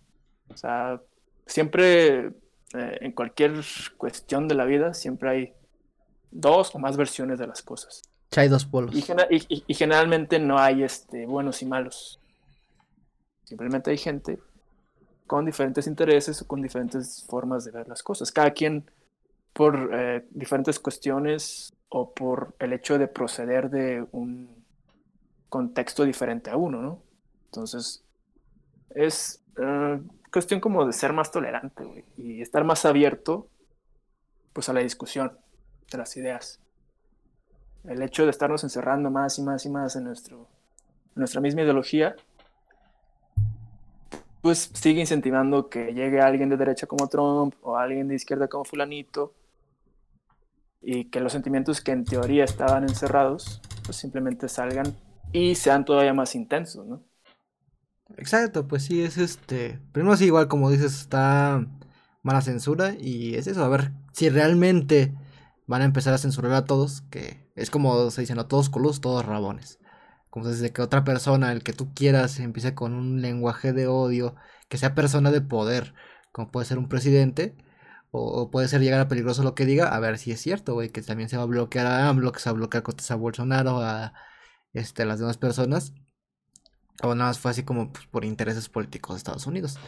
O sea, siempre eh, en cualquier cuestión de la vida siempre hay dos o más versiones de las cosas. Hay dos polos. Y, generalmente no hay este, buenos y malos. Simplemente hay gente con diferentes intereses o con diferentes formas de ver las cosas. Cada quien por eh, diferentes cuestiones o por el hecho de proceder de un contexto diferente a uno, ¿no? Entonces, es eh, cuestión como de ser más tolerante y estar más abierto pues a la discusión de las ideas. El hecho de estarnos encerrando más y más y más en, nuestro, nuestra misma ideología pues sigue incentivando que llegue alguien de derecha como Trump o alguien de izquierda como fulanito y que los sentimientos que en teoría estaban encerrados pues simplemente salgan y sean todavía más intensos, ¿no? Exacto, pues sí, es este, primero sí igual como dices está mala censura y es eso, a ver si realmente van a empezar a censurar a todos, que es como se dicen, a todos culos, todos rabones. Como desde que otra persona, el que tú quieras, empiece con un lenguaje de odio, que sea persona de poder, como puede ser un presidente, o, puede ser llegar a peligroso lo que diga, a ver si es cierto, güey, que también se va a bloquear a AMLO, que se va a bloquear a Bolsonaro, a este, las demás personas, o nada más fue así como pues, por intereses políticos de Estados Unidos.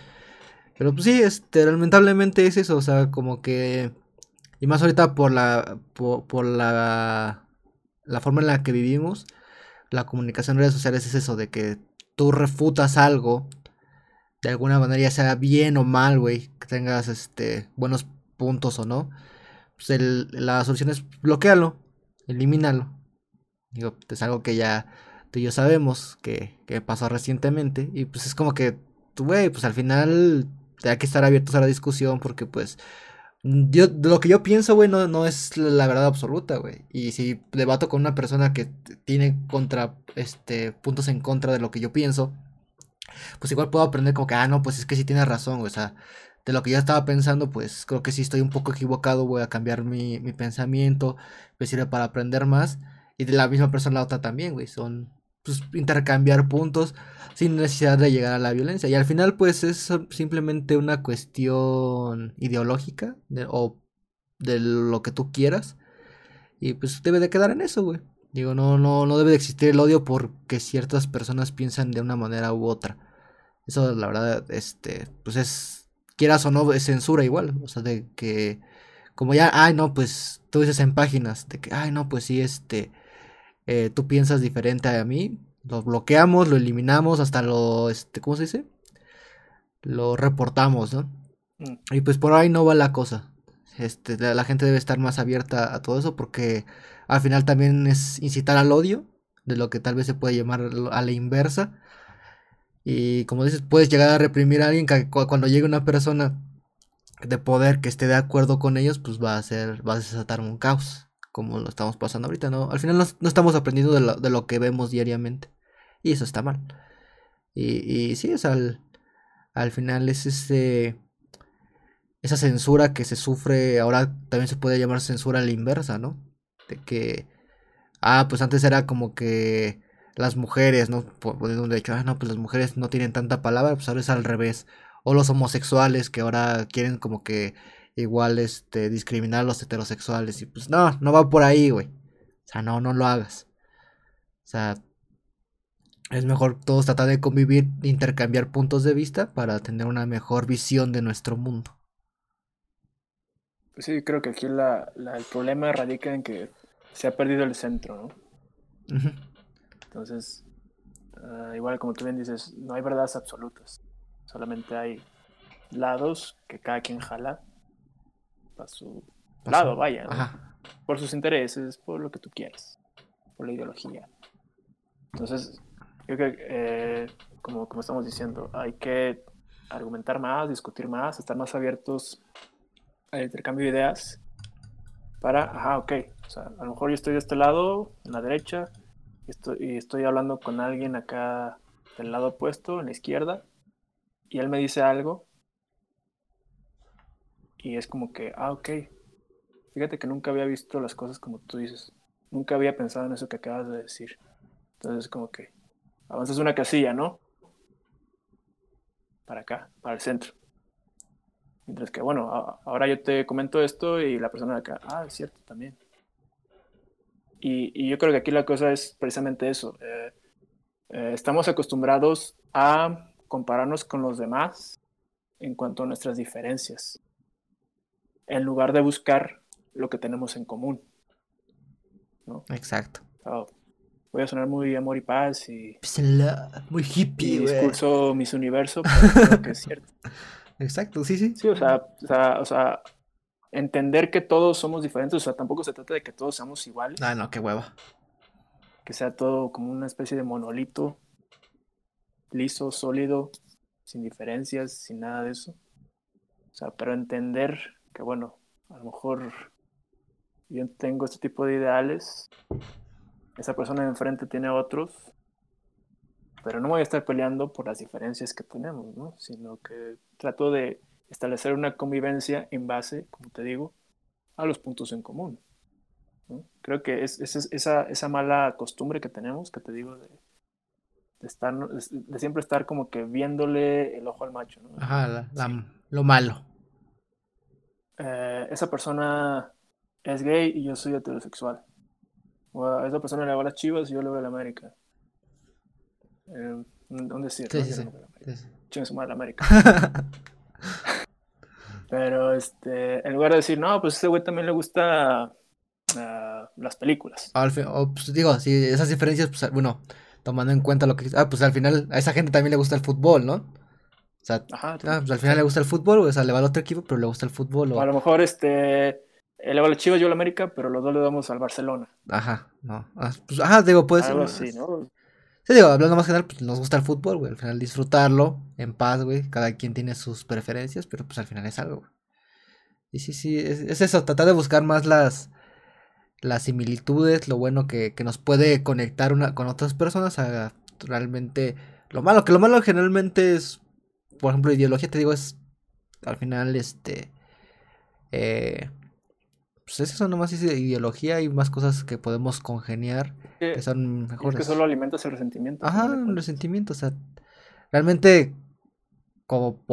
Pero pues sí, este, lamentablemente es eso, o sea, como que... Y más ahorita por la, por, la, la forma en la que vivimos, la comunicación en redes sociales es eso, de que tú refutas algo, de alguna manera, ya sea bien o mal, güey, que tengas este buenos puntos o no, pues el, la solución es bloquearlo, elimínalo. Digo, es algo que ya tú y yo sabemos que, que pasó recientemente, y pues es como que, güey, pues al final hay que estar abiertos a la discusión porque pues yo, lo que yo pienso, güey, no, es la verdad absoluta, güey. Y si debato con una persona que tiene contra, este, puntos en contra de lo que yo pienso, pues igual puedo aprender como que, ah, no, pues es que sí tiene razón, güey. O sea, de lo que yo estaba pensando, pues creo que sí estoy un poco equivocado, voy a cambiar mi, mi pensamiento, me sirve para aprender más. Y de la misma persona la otra también, güey. Son, pues, intercambiar puntos sin necesidad de llegar a la violencia. Y al final, pues es simplemente una cuestión ideológica o de lo que tú quieras. Y pues debe de quedar en eso, güey. Digo, no, no, no debe de existir el odio porque ciertas personas piensan de una manera u otra. Eso, la verdad, este, pues es, quieras o no, es censura igual. O sea, de que, como ya, ay, no, pues tú dices en páginas, de que, ay, no, pues sí, este, eh, tú piensas diferente a mí, lo bloqueamos, lo eliminamos, hasta lo, este, ¿cómo se dice? Lo reportamos, ¿no? Mm. Y pues por ahí no va la cosa. Este, la gente debe estar más abierta a todo eso porque al final también es incitar al odio, de lo que tal vez se puede llamar a la inversa. Y como dices, puedes llegar a reprimir a alguien que cuando llegue una persona de poder que esté de acuerdo con ellos, pues va a ser, va a desatar un caos. Como lo estamos pasando ahorita, ¿no? Al final no, estamos aprendiendo de lo, de lo, que vemos diariamente. Y eso está mal. Y, y sí, es al, al final es ese esa censura que se sufre, ahora también se puede llamar censura a la inversa, ¿no? De que, ah, pues antes era como que las mujeres, ¿no? Poniendo de hecho, ah, no, pues las mujeres no tienen tanta palabra, pues ahora es al revés. O los homosexuales que ahora quieren como que igual, este, discriminar a los heterosexuales. Y pues no, no va por ahí, güey. O sea, no, no lo hagas. O sea, es mejor todos tratar de convivir, intercambiar puntos de vista para tener una mejor visión de nuestro mundo. Pues sí, creo que aquí la, el problema radica en que se ha perdido el centro, ¿no? Entonces, ah, igual como tú bien dices, no hay verdades absolutas. Solamente hay lados que cada quien jala para su lado, vaya. Por sus intereses, por lo que tú quieras, por la ideología. Entonces, yo creo que, eh, como, como estamos diciendo, hay que argumentar más, discutir más, estar más abiertos el intercambio de ideas para, ajá, ok, o sea, a lo mejor yo estoy de este lado, en la derecha, y estoy, y estoy hablando con alguien acá del lado opuesto, en la izquierda, y él me dice algo, y es como que, ah, ok, fíjate que nunca había visto las cosas como tú dices, nunca había pensado en eso que acabas de decir. Entonces, como que avanzas una casilla, ¿no? Para acá, para el centro. Mientras que, bueno, ahora yo te comento esto y la persona de acá, ah, es cierto también. Y, yo creo que aquí la cosa es precisamente eso. Eh, eh, estamos acostumbrados a compararnos con los demás en cuanto a nuestras diferencias, en lugar de buscar lo que tenemos en común. Exacto. voy a sonar muy amor y paz y... Muy hippie, y discurso mis universo, pero creo que es cierto. Exacto, sí, sí. Sí, o sea, o sea, o sea, entender que todos somos diferentes, o sea, tampoco se trata de que todos seamos iguales. Ah, no, qué hueva. Que sea todo como una especie de monolito, liso, sólido, sin diferencias, sin nada de eso. O sea, pero entender que, bueno, a lo mejor yo tengo este tipo de ideales, esa persona de enfrente tiene otros, pero no voy a estar peleando por las diferencias que tenemos, ¿no? Sino que trato de establecer una convivencia en base, como te digo, a los puntos en común. Creo que es, esa, esa, mala costumbre que tenemos, que te digo, de, estar, de siempre estar como que viéndole el ojo al macho. ¿no? Ajá, lo malo. Eh, esa persona es gay y yo soy heterosexual. O a esa persona le va a las chivas y yo le voy a la América. Eh, ¿Dónde sí, sí, sí, sí. su madre América. Pero este, en lugar de decir, no, pues ese güey también le gusta uh, las películas. Al fin, pues, digo, si esas diferencias, pues bueno, tomando en cuenta lo que. Ah, pues al final a esa gente también le gusta el fútbol, ¿no? O sea, Ajá, ah, pues al final le gusta el fútbol, o sea, le va al otro equipo, pero le gusta el fútbol. O, a lo mejor este. Le va a Chivas, yo a la América, pero los dos le damos al Barcelona. Ajá, no. Ah, pues, ajá, digo, puede ser. Así, ¿no? Sí, digo, hablando más general, pues nos gusta el fútbol, güey. Al final disfrutarlo en paz, güey. Cada quien tiene sus preferencias, pero pues al final es algo, güey. Y sí, sí, es, eso, tratar de buscar más las, las similitudes, lo bueno que, que nos puede conectar una con otras personas a realmente lo malo, que lo malo generalmente es, por ejemplo, ideología, te digo, es al final, este, eh, pues eso nomás es ideología y más cosas que podemos congeniar que, son mejores. Es que solo alimentas el resentimiento. Ajá, el resentimiento, o sea, realmente como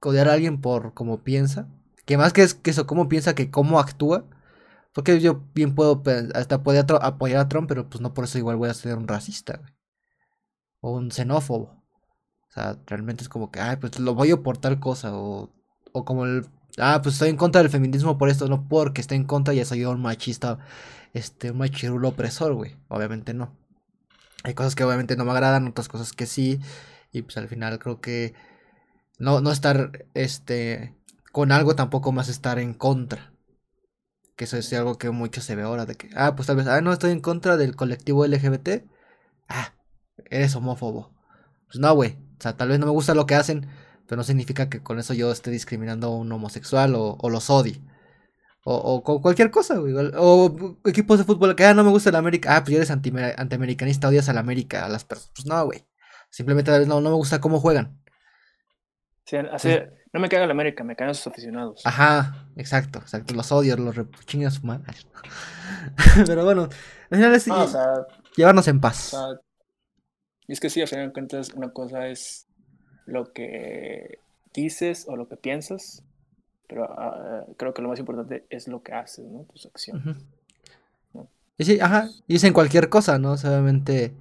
odiar a alguien por cómo piensa, que más que, es, que eso, cómo piensa que cómo actúa, porque yo bien puedo, hasta puede apoyar a Trump, pero pues no por eso igual voy a ser un racista, O un xenófobo. O sea, realmente es como que, ay, pues lo voy a por tal cosa, o, o como el ah, pues estoy en contra del feminismo por esto, no porque esté en contra y soy un machista, este, un machirulo opresor, güey. Obviamente no. Hay cosas que obviamente no me agradan, otras cosas que sí. Y pues al final creo que no, no estar este con algo tampoco más estar en contra. Que eso es algo que mucho se ve ahora. De que, ah, pues tal vez, ah, no estoy en contra del colectivo LGBT. Ah, eres homófobo. Pues no, güey. O sea, tal vez no me gusta lo que hacen pero no significa que con eso yo esté discriminando a un homosexual o, los odie. O, o cualquier cosa, güey. O equipos de fútbol que, ah, no me gusta el América. Ah, pues eres anti antiamericanista, odias al América, a las personas. Pues no, güey. Simplemente no, no me gusta cómo juegan. Sí, así, no me caga el América, me cagan sus aficionados. Ajá, exacto, exacto. Los odios, los chingas su madre. Pero bueno, al final es llevarnos en paz. Y es que sí, al final de cuentas, una cosa es lo que dices o lo que piensas, pero ah, creo que lo más importante es lo que haces, ¿no? Tus acciones. Y sí, ajá, dicen cualquier cosa, ¿no? Obviamente,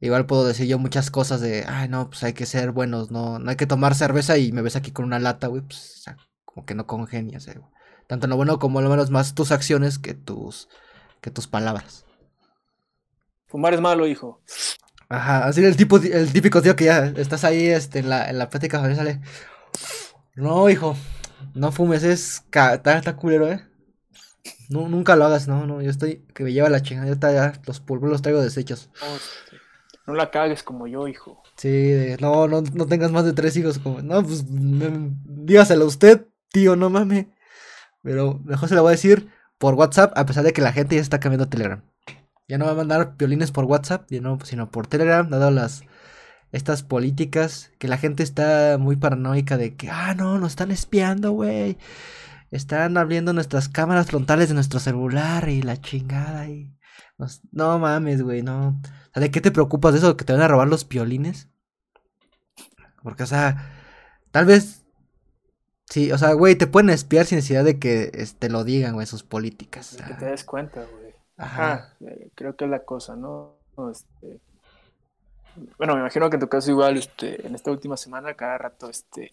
igual puedo decir yo muchas cosas de, ay, no, pues hay que ser buenos, no, no hay que tomar cerveza y me ves aquí con una lata, güey, pues, o sea, como que no congenias, eh, Tanto en lo bueno como en lo menos más tus acciones que tus, que tus palabras. Fumar es malo, hijo. Ajá, así el tipo, el típico tío que ya estás ahí este, en la, en la plática sale. No, hijo, no fumes, es está, culero, eh. No, nunca lo hagas, no, no, yo estoy, que me lleva la chingada, yo ya los polvos los traigo desechos. No, la cagues como yo, hijo. Sí, no, no, no tengas más de tres hijos, como, no, pues, dígaselo a usted, tío, no mames. Pero mejor se lo voy a decir por WhatsApp, a pesar de que la gente ya está cambiando Telegram. Ya no va a mandar violines por WhatsApp, sino por Telegram, dado las estas políticas que la gente está muy paranoica de que, ah, no, nos están espiando, güey. Están abriendo nuestras cámaras frontales de nuestro celular y la chingada y... No mames, güey, no. ¿de qué te preocupas de eso? ¿Que te van a robar los violines? Porque, o sea, tal vez... Sí, o sea, güey, te pueden espiar sin necesidad de que te este, lo digan, güey, sus políticas. que te des cuenta, güey. Ajá. Eh, creo que es la cosa, ¿no? Este, bueno, me imagino que en tu caso igual, este, en esta última semana, cada rato, este,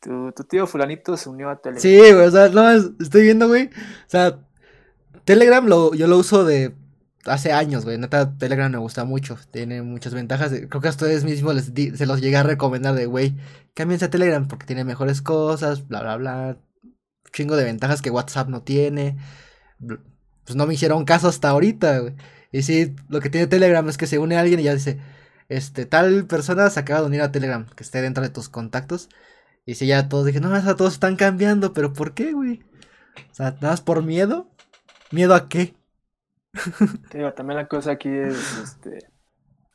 tu, tío fulanito se unió a Telegram. Sí, güey, o sea, no, estoy viendo, güey, o sea, Telegram lo, yo lo uso de hace años, güey, neta, Telegram me gusta mucho, tiene muchas ventajas, creo que a ustedes mismos les se los llegué a recomendar de, güey, cámbiense a Telegram porque tiene mejores cosas, bla, bla, bla, chingo de ventajas que WhatsApp no tiene, pues no me hicieron caso hasta ahorita, güey. Y sí, lo que tiene Telegram es que se une a alguien y ya dice, este, tal persona se acaba de unir a Telegram, que esté dentro de tus contactos. Y si ya todos dije, no, eso todos están cambiando, pero ¿por qué, güey? O sea, nada más por miedo. ¿Miedo a qué? Te también la cosa aquí es, este,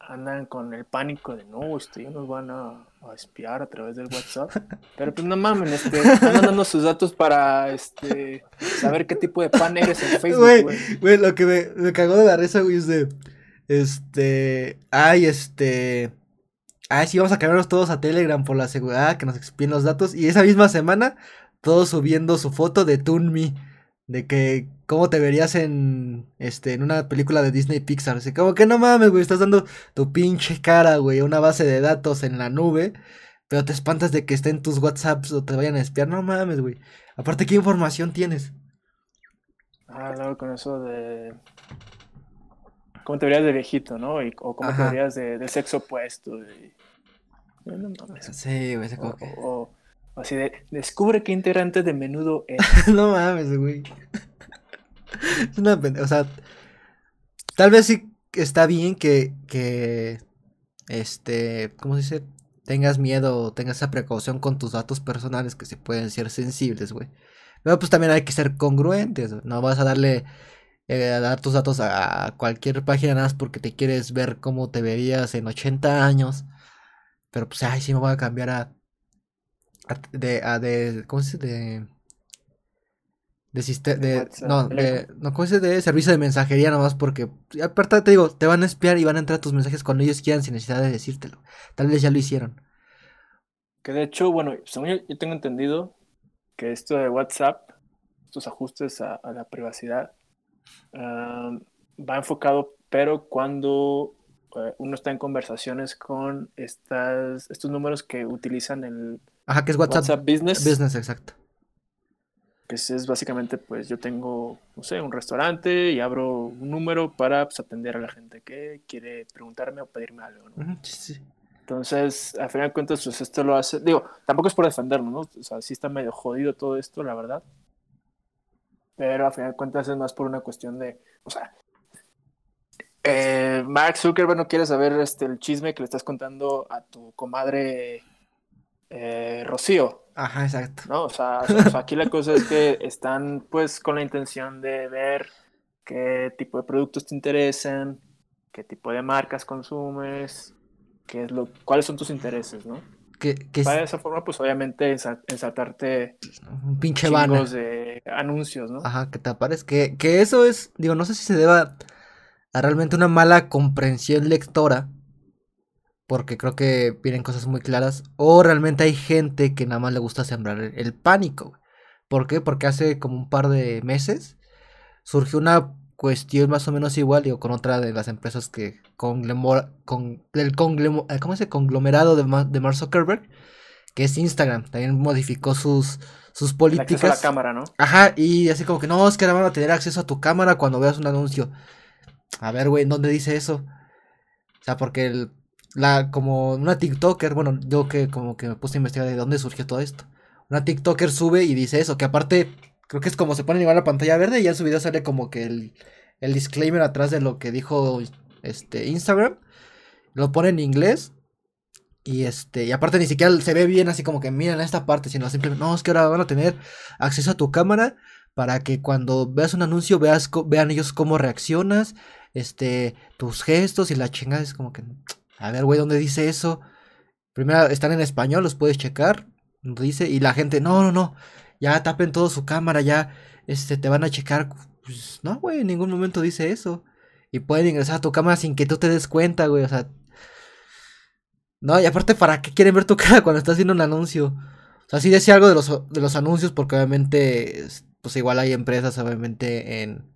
andan con el pánico de, no, este, ya nos van a, a espiar a través del WhatsApp. Pero pues no mames, este, están mandando sus datos para este saber qué tipo de pan eres en Facebook, güey. Güey, lo que me, me, cagó de la risa, güey, es de. Este. Ay, este. Ay, sí, vamos a cambiarnos todos a Telegram por la seguridad, que nos expiden los datos. Y esa misma semana, todos subiendo su foto de Toon De que cómo te verías en este en una película de Disney Pixar. Así como que no mames, güey, estás dando tu pinche cara, güey, una base de datos en la nube, pero te espantas de que estén tus WhatsApps o te vayan a espiar. No mames, güey. Aparte, ¿qué información tienes? Ah, luego con eso de cómo te verías de viejito, ¿no? o cómo te verías de, sexo opuesto. No mames. Sí, güey, como que... o, así de, descubre qué integrante de menudo es. no mames, güey. O sea, tal vez sí está bien que, que, este, ¿cómo se dice? Tengas miedo o tengas esa precaución con tus datos personales que se pueden ser sensibles, güey. Pero pues también hay que ser congruentes, no vas a darle, eh, a dar tus datos a cualquier página más porque te quieres ver cómo te verías en 80 años. Pero pues, ay, sí me voy a cambiar a, a de, a de, ¿cómo se dice? De de, de, no, de, no, ¿cómo es de servicio de mensajería nomás? Porque, aparte te digo, te van a espiar y van a entrar tus mensajes cuando ellos quieran sin necesidad de decírtelo. Tal vez ya lo hicieron. Que de hecho, bueno, según yo, tengo entendido que esto de WhatsApp, estos ajustes a, la privacidad, va enfocado, pero cuando eh, uno está en conversaciones con estas, estos números que utilizan el Ajá, que es WhatsApp, WhatsApp Business. Business, exacto que es básicamente, pues yo tengo, no sé, un restaurante y abro un número para pues, atender a la gente que quiere preguntarme o pedirme algo, ¿no? Sí, Entonces, al final de cuentas, pues esto lo hace, digo, tampoco es por defenderlo, ¿no? O sea, sí está medio jodido todo esto, la verdad. Pero al final de cuentas es más por una cuestión de, o sea, eh, Mark Zuckerberg no quiere saber este, el chisme que le estás contando a tu comadre eh, Rocío. Ajá, exacto. ¿no? O sea, o sea, aquí la cosa es que están pues con la intención de ver qué tipo de productos te interesan, qué tipo de marcas consumes, qué es lo, cuáles son tus intereses, ¿no? Que, que Para de esa forma, pues obviamente ensa- ensartarte un pinche banner. de anuncios, ¿no? Ajá, que te aparezca. Que, que eso es, digo, no sé si se deba a realmente una mala comprensión lectora, porque creo que vienen cosas muy claras, o realmente hay gente que nada más le gusta sembrar el, el pánico. güey. ¿Por qué? Porque hace como un par de meses surgió una cuestión más o menos igual, digo, con otra de las empresas que con el conglemo- eh, ¿cómo se conglomerado de, Ma- de Mark Zuckerberg, que es Instagram, también modificó sus, sus El acceso a la políticas. cámara, ¿no? Ajá, y así como que no, es que ahora van a tener acceso a tu cámara cuando veas un anuncio. A ver, güey, ¿en dónde dice eso? O sea, porque el- la, como una TikToker, bueno, yo que como que me puse a investigar de dónde surgió todo esto. Una TikToker sube y dice eso, que aparte, creo que es como se pone igual la pantalla verde y ya en su video sale como que el, el disclaimer atrás de lo que dijo este Instagram. Lo pone en inglés. Y este, y aparte ni siquiera se ve bien así como que miren esta parte, sino simplemente, no, es que ahora van a tener acceso a tu cámara para que cuando veas un anuncio veas vean ellos cómo reaccionas, este, tus gestos y la chingada es como que, a ver, güey, ¿dónde dice eso? Primero están en español, los puedes checar, dice, y la gente, no, no, no, ya tapen todo su cámara, ya, este, te van a checar, pues, no, güey, en ningún momento dice eso, y pueden ingresar a tu cámara sin que tú te des cuenta, güey, o sea, no, y aparte, ¿para qué quieren ver tu cara cuando estás haciendo un anuncio? O sea, sí decía algo de los, de los anuncios, porque obviamente, es- pues igual hay empresas, obviamente, en...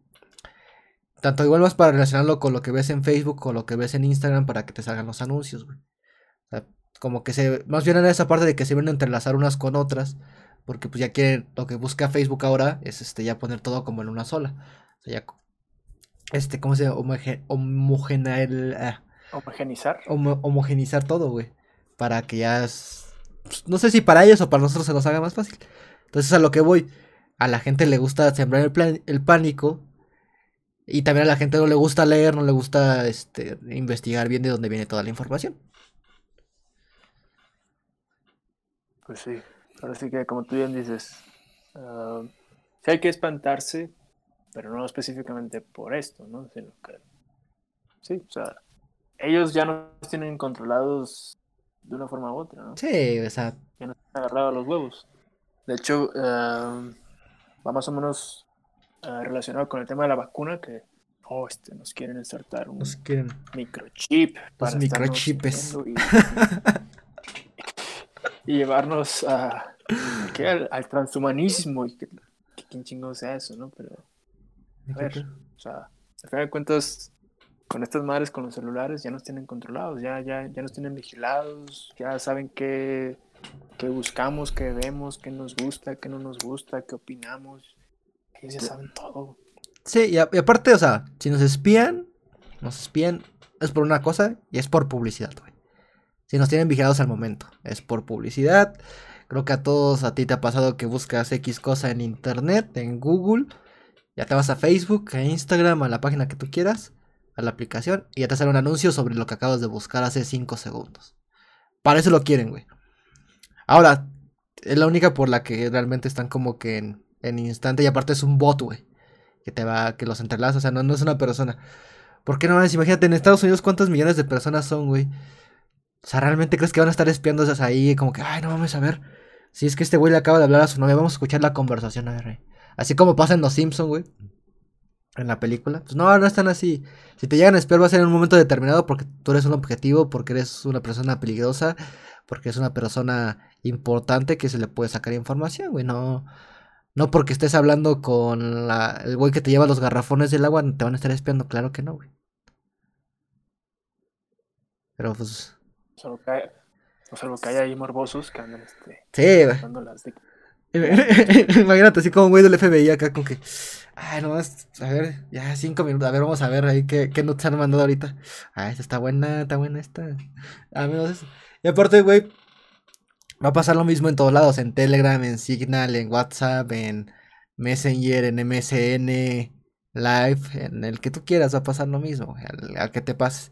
Tanto igual más para relacionarlo con lo que ves en Facebook o lo que ves en Instagram para que te salgan los anuncios, güey. O sea, como que se... Más bien era esa parte de que se vienen a entrelazar unas con otras, porque pues ya quieren... Lo que busca Facebook ahora es este ya poner todo como en una sola. O sea, ya... Este, ¿cómo se llama? Homoge- homogenear... ah, Homogenizar. homo- homogenizar todo, güey. Para que ya. es- pues, no sé si para ellos o para nosotros se nos haga más fácil. Entonces, a lo que voy. A la gente le gusta sembrar el, plan- el pánico. Y también a la gente no le gusta leer, no le gusta este, investigar bien de dónde viene toda la información. Pues sí. Ahora sí que, como tú bien dices, ah, sí hay que espantarse, pero no específicamente por esto, ¿no? Sino que, sí, o sea, ellos ya nos tienen controlados de una forma u otra, ¿no? Sí, o sea, Ya nos han agarrado a los huevos. De hecho, ah, va más o menos ah, relacionado con el tema de la vacuna, que, oh, este, nos quieren insertar un nos quieren. microchip para microchipes. siguiendo Y, y llevarnos a, ¿qué? al, al transhumanismo y que, que quién chingo sea eso, ¿no? Pero, a ver, o sea, al final de cuentas, con estas madres, con los celulares, ya nos tienen controlados, ya, ya, ya nos tienen vigilados, ya saben qué, qué buscamos, qué vemos, qué nos gusta, qué no nos gusta, qué opinamos. Ellos ya saben todo. Sí, y, a- y aparte, o sea, si nos espían, nos espían, es por una cosa y es por publicidad, güey. Si nos tienen vigilados al momento, es por publicidad. Creo que a todos, a ti te ha pasado que buscas X cosa en internet, en Google, ya te vas a Facebook, a Instagram, a la página que tú quieras, a la aplicación, y ya te sale un anuncio sobre lo que acabas de buscar hace 5 segundos. Para eso lo quieren, güey. Ahora, es la única por la que realmente están como que en, en instante, y aparte es un bot, güey que te va, que los entrelaza, o sea, no, no es una persona. ¿Por qué no mames? Imagínate, en Estados Unidos cuántos millones de personas son, güey. O sea, ¿realmente crees que van a estar espiando esas ahí? Como que, ay, no mames, a ver. Si es que este güey le acaba de hablar a su novia, vamos a escuchar la conversación, a ver, güey. Así como pasa en Los Simpson, güey. En la película. Pues no, no están así. Si te llegan a espiar va a ser en un momento determinado porque tú eres un objetivo, porque eres una persona peligrosa, porque es una persona importante que se le puede sacar información, güey. No, no porque estés hablando con la- el güey que te lleva los garrafones del agua, te van a estar espiando, claro que no, güey. Pero pues, Salvo que, hay- o salvo que hay ahí morbosos que andan este, sí, güey. dando las de Imagínate así como un güey del FBI acá con que, ay, no, es- a ver, ya cinco minutos, a ver, vamos a ver ahí qué, qué notes han mandado ahorita. Ah, esta está buena, está buena esta. A menos eso. Y aparte, güey, va a pasar lo mismo en todos lados, en Telegram, en Signal, en WhatsApp, en Messenger, en MSN, Live, en el que tú quieras va a pasar lo mismo, al, que te pases.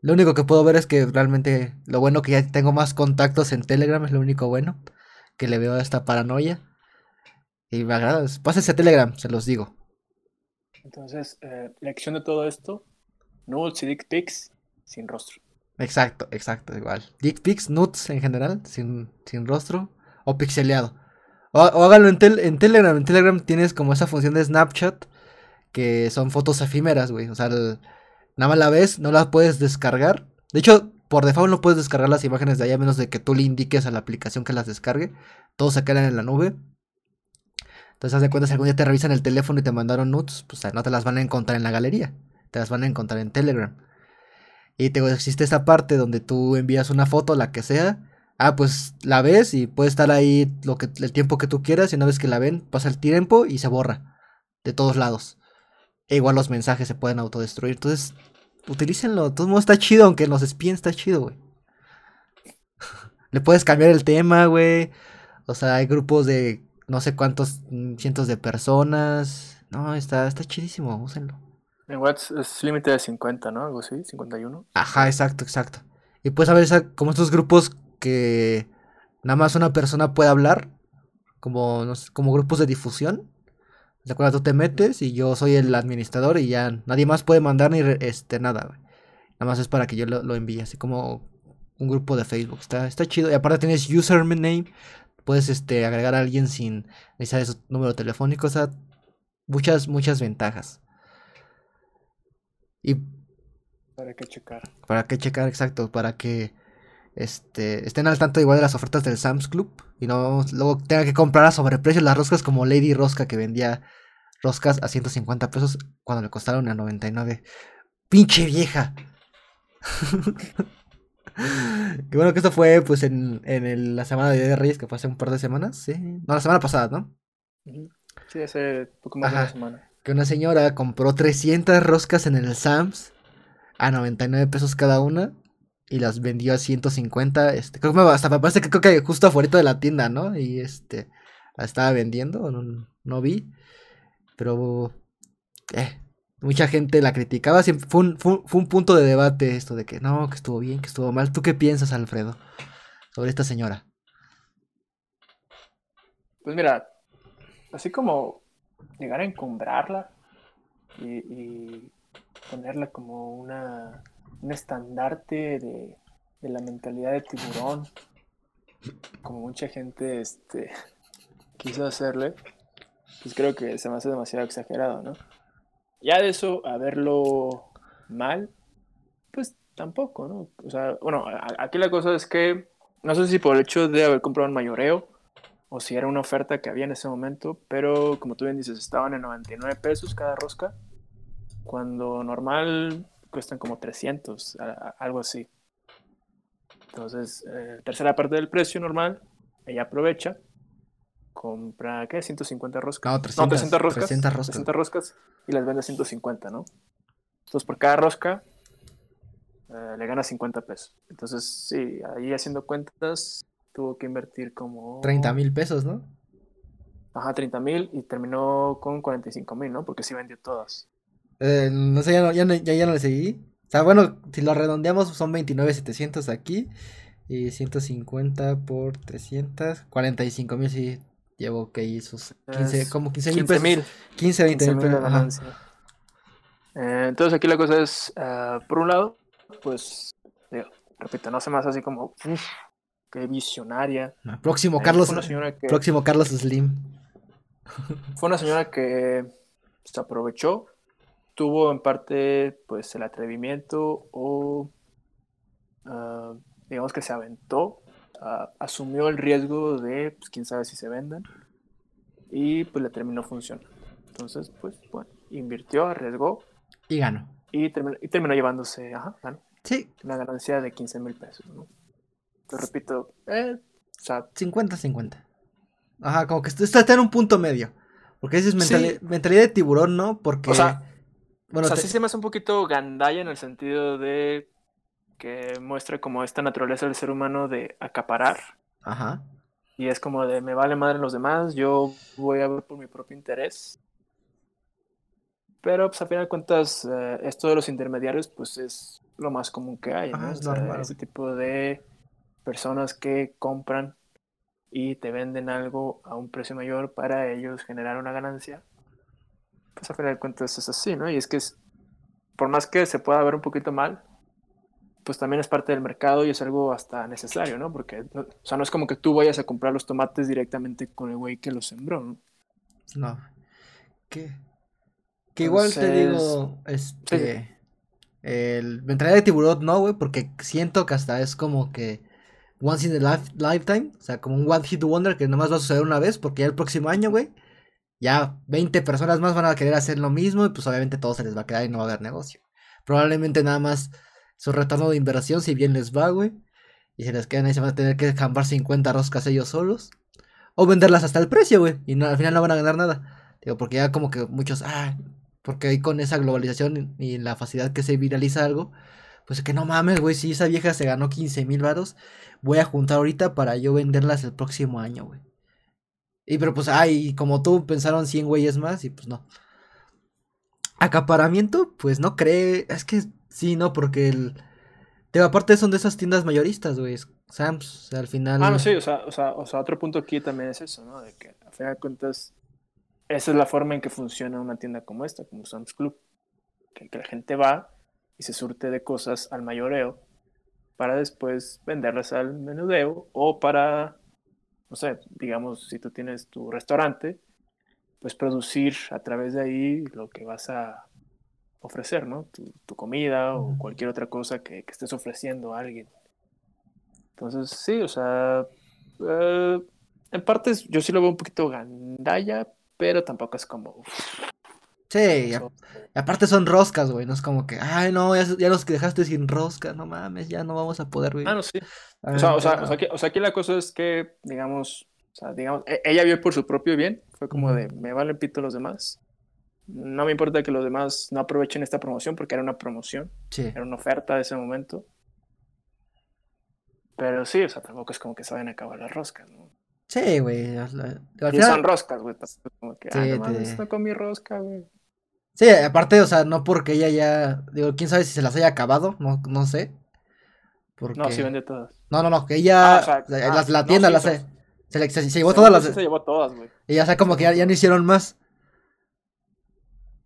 Lo único que puedo ver es que realmente lo bueno que ya tengo más contactos en Telegram es lo único bueno que le veo a esta paranoia. Y me agrada. Pásense a Telegram, se los digo. Entonces, eh, lección de todo esto: nudes y dick pics sin rostro. Exacto, exacto, igual. Dick pics, nudes en general, sin, sin rostro o pixeleado. O, háganlo en, en Telegram. En Telegram tienes como esa función de Snapchat que son fotos efímeras, güey. O sea, nada más la ves, no la puedes descargar. De hecho, por default no puedes descargar las imágenes de ahí a menos de que tú le indiques a la aplicación que las descargue. Todos se quedan en la nube. Entonces, haz de cuenta si algún día te revisan el teléfono y te mandaron nudes, pues no te las van a encontrar en la galería. Te las van a encontrar en Telegram. Y te existe esa parte donde tú envías una foto, la que sea. Ah, pues la ves y puede estar ahí lo que, el tiempo que tú quieras. Y una vez que la ven, pasa el tiempo y se borra. De todos lados. E igual los mensajes se pueden autodestruir. Entonces, utilícenlo. De todos modos está chido, aunque nos espíen, está chido, güey. Le puedes cambiar el tema, güey. O sea, hay grupos de no sé cuántos mm, cientos de personas. No, está, está chidísimo, úsenlo. En WhatsApp es límite de 50, ¿no? Algo así, 51. Ajá, exacto, exacto. Y puedes saber esa, como estos grupos que nada más una persona puede hablar, como, grupos de difusión. ¿De acuerdo? Tú te metes y yo soy el administrador y ya nadie más puede mandar ni este, nada. Nada más es para que yo lo, lo envíe, así como un grupo de Facebook. Está, está chido. Y aparte tienes username, puedes este, agregar a alguien sin necesitar su número telefónico, o sea, muchas, muchas ventajas. Y... Para qué checar. Para qué checar, exacto, para que este, estén al tanto igual de las ofertas del Sam's Club y no luego tengan que comprar a sobreprecio las roscas como Lady Rosca que vendía roscas a 150 pesos cuando le costaron a 99. Pinche vieja. Qué bueno que esto fue pues en, en la semana de Reyes, que fue hace un par de semanas, sí. No, la semana pasada, ¿no? Sí, hace poco más de una semana. Que una señora compró 300 roscas en el Sams a 99 pesos cada una y las vendió a 150. Este, creo que me, hasta me parece que creo que justo afuera de la tienda, ¿no? Y este, la estaba vendiendo, no, no vi. Pero, eh, mucha gente la criticaba. Fue un, fue, un, punto de debate esto de que no, que estuvo bien, que estuvo mal. ¿Tú qué piensas, Alfredo, sobre esta señora? Pues mira, así como llegar a encumbrarla y, ponerla como una, un estandarte de, de, la mentalidad de tiburón, como mucha gente este, quiso hacerle, pues creo que se me hace demasiado exagerado, ¿no? Ya de eso a verlo mal, pues tampoco, ¿no? O sea, bueno, aquí la cosa es que no sé si por el hecho de haber comprado un mayoreo o si era una oferta que había en ese momento, pero como tú bien dices, estaban en 99 pesos cada rosca, cuando normal cuestan como 300, algo así. Entonces, eh, tercera parte del precio normal, ella aprovecha compra, ¿qué? 150 roscas. No, 300, 300 roscas. 300 roscas. 300 roscas y las vende a 150, ¿no? Entonces por cada rosca eh, le gana 50 pesos. Entonces, sí, ahí haciendo cuentas, tuvo que invertir como... 30 mil pesos, ¿no? Ajá, 30 mil y terminó con 45 mil, ¿no? Porque sí vendió todas. Eh, no sé, ya no, ya, ya, ya no le seguí. O sea, bueno, si lo redondeamos son 29,700 aquí. Y 150 por 300, 45 mil, sí, llevo que hizo 15, como 15 mil pesos. 15, 20 mil pesos. Eh, entonces aquí la cosa es, uh, por un lado, pues, digo, repito, no se me hace así como, uff, qué visionaria. próximo, eh, Carlos, próximo Carlos Slim. Fue una señora que se aprovechó, tuvo en parte pues el atrevimiento o uh, digamos que se aventó asumió el riesgo de, pues quién sabe si se vendan, y pues le terminó funcionando. Entonces, pues bueno, invirtió, arriesgó. Y ganó. Y terminó, y terminó llevándose, ajá, ganó. Sí. Una ganancia de 15 mil pesos, ¿no? Te repito, eh, o sea... 50-50. Ajá, como que está en un punto medio. Porque esa es mentalidad de tiburón, ¿no? Porque... O sea, bueno, o sea sí se me hace un poquito gandalla en el sentido de que muestra como esta naturaleza del ser humano de acaparar. Ajá. Y es como de me vale madre los demás, yo voy a ver por mi propio interés. Pero pues a final de cuentas, eh, esto de los intermediarios, pues es lo más común que hay, ¿no? Ajá, O es sea, normal. ese tipo de personas que compran y te venden algo a un precio mayor para ellos generar una ganancia. Pues a final de cuentas es así, ¿no? Y es que es, por más que se pueda ver un poquito mal, pues también es parte del mercado y es algo hasta necesario, ¿no? Porque, o sea, no es como que tú vayas a comprar los tomates directamente con el güey que los sembró, ¿no? No. ¿Qué? Que igual te digo, este, el mentalidad de tiburón no, güey, porque siento que hasta es como que once in a life- lifetime, o sea, como un one hit wonder que nomás va a suceder una vez, porque ya el próximo año, güey, ya 20 personas más van a querer hacer lo mismo y pues obviamente todo se les va a quedar y no va a haber negocio. Probablemente nada más su retorno de inversión, si bien les va, güey, y se les quedan ahí, se van a tener que jambar 50 roscas ellos solos. O venderlas hasta el precio, güey. Y no, al final no van a ganar nada. Digo, porque ya como que muchos, ah, porque hoy con esa globalización y la facilidad que se viraliza algo, pues que no mames, güey, si esa vieja se ganó 15 mil varos, voy a juntar ahorita para yo venderlas el próximo año, güey. Y pero pues, ay, como tú pensaron 100 güeyes más y pues no. Acaparamiento, pues no cree, es que sí, no, porque el... Digo, aparte son de esas tiendas mayoristas, güey. Sam's, al final... Ah, no, sí, o sea, o sea, o sea, otro punto aquí también es eso, ¿no? De que a final de cuentas, esa es la forma en que funciona una tienda como esta, como Sam's Club. Que la gente va y se surte de cosas al mayoreo para después venderlas al menudeo o para, no sé, digamos, si tú tienes tu restaurante, pues producir a través de ahí lo que vas a ofrecer, ¿no? Tu, tu comida o cualquier otra cosa que, que estés ofreciendo a alguien. Entonces, sí, o sea, eh, en partes yo sí lo veo un poquito gandalla, pero tampoco es como... uf, Sí, aparte son roscas, güey. No es como que, ay, no, ya, ya los que dejaste sin rosca, no mames, ya no vamos a poder, güey. Ah, no, sí. Ah, O sea, o sea, no. o sea, aquí, o sea, aquí la cosa es que, digamos, o sea, digamos, e- ella vio por su propio bien, fue como de, me valen pito los demás. No me importa que los demás no aprovechen esta promoción porque era una promoción, Sí. era una oferta de ese momento. Pero sí, o sea, tampoco es como que se vayan a acabar las roscas, ¿no? Sí, güey. Al, final- son roscas, güey. Como que, Sí, ah, no te- mames, no comí rosca, güey. Sí, aparte, o sea, no porque ella ya. Digo, quién sabe si se las haya acabado, no, no sé. Porque... No, sí vende todas. No, no, no, que ella. Ah, o sea, la, ah, la tienda las o sea, se, se, le- se- se llevó todas yo las. se llevó todas, güey. Y ya sea como que ya, ya no hicieron más.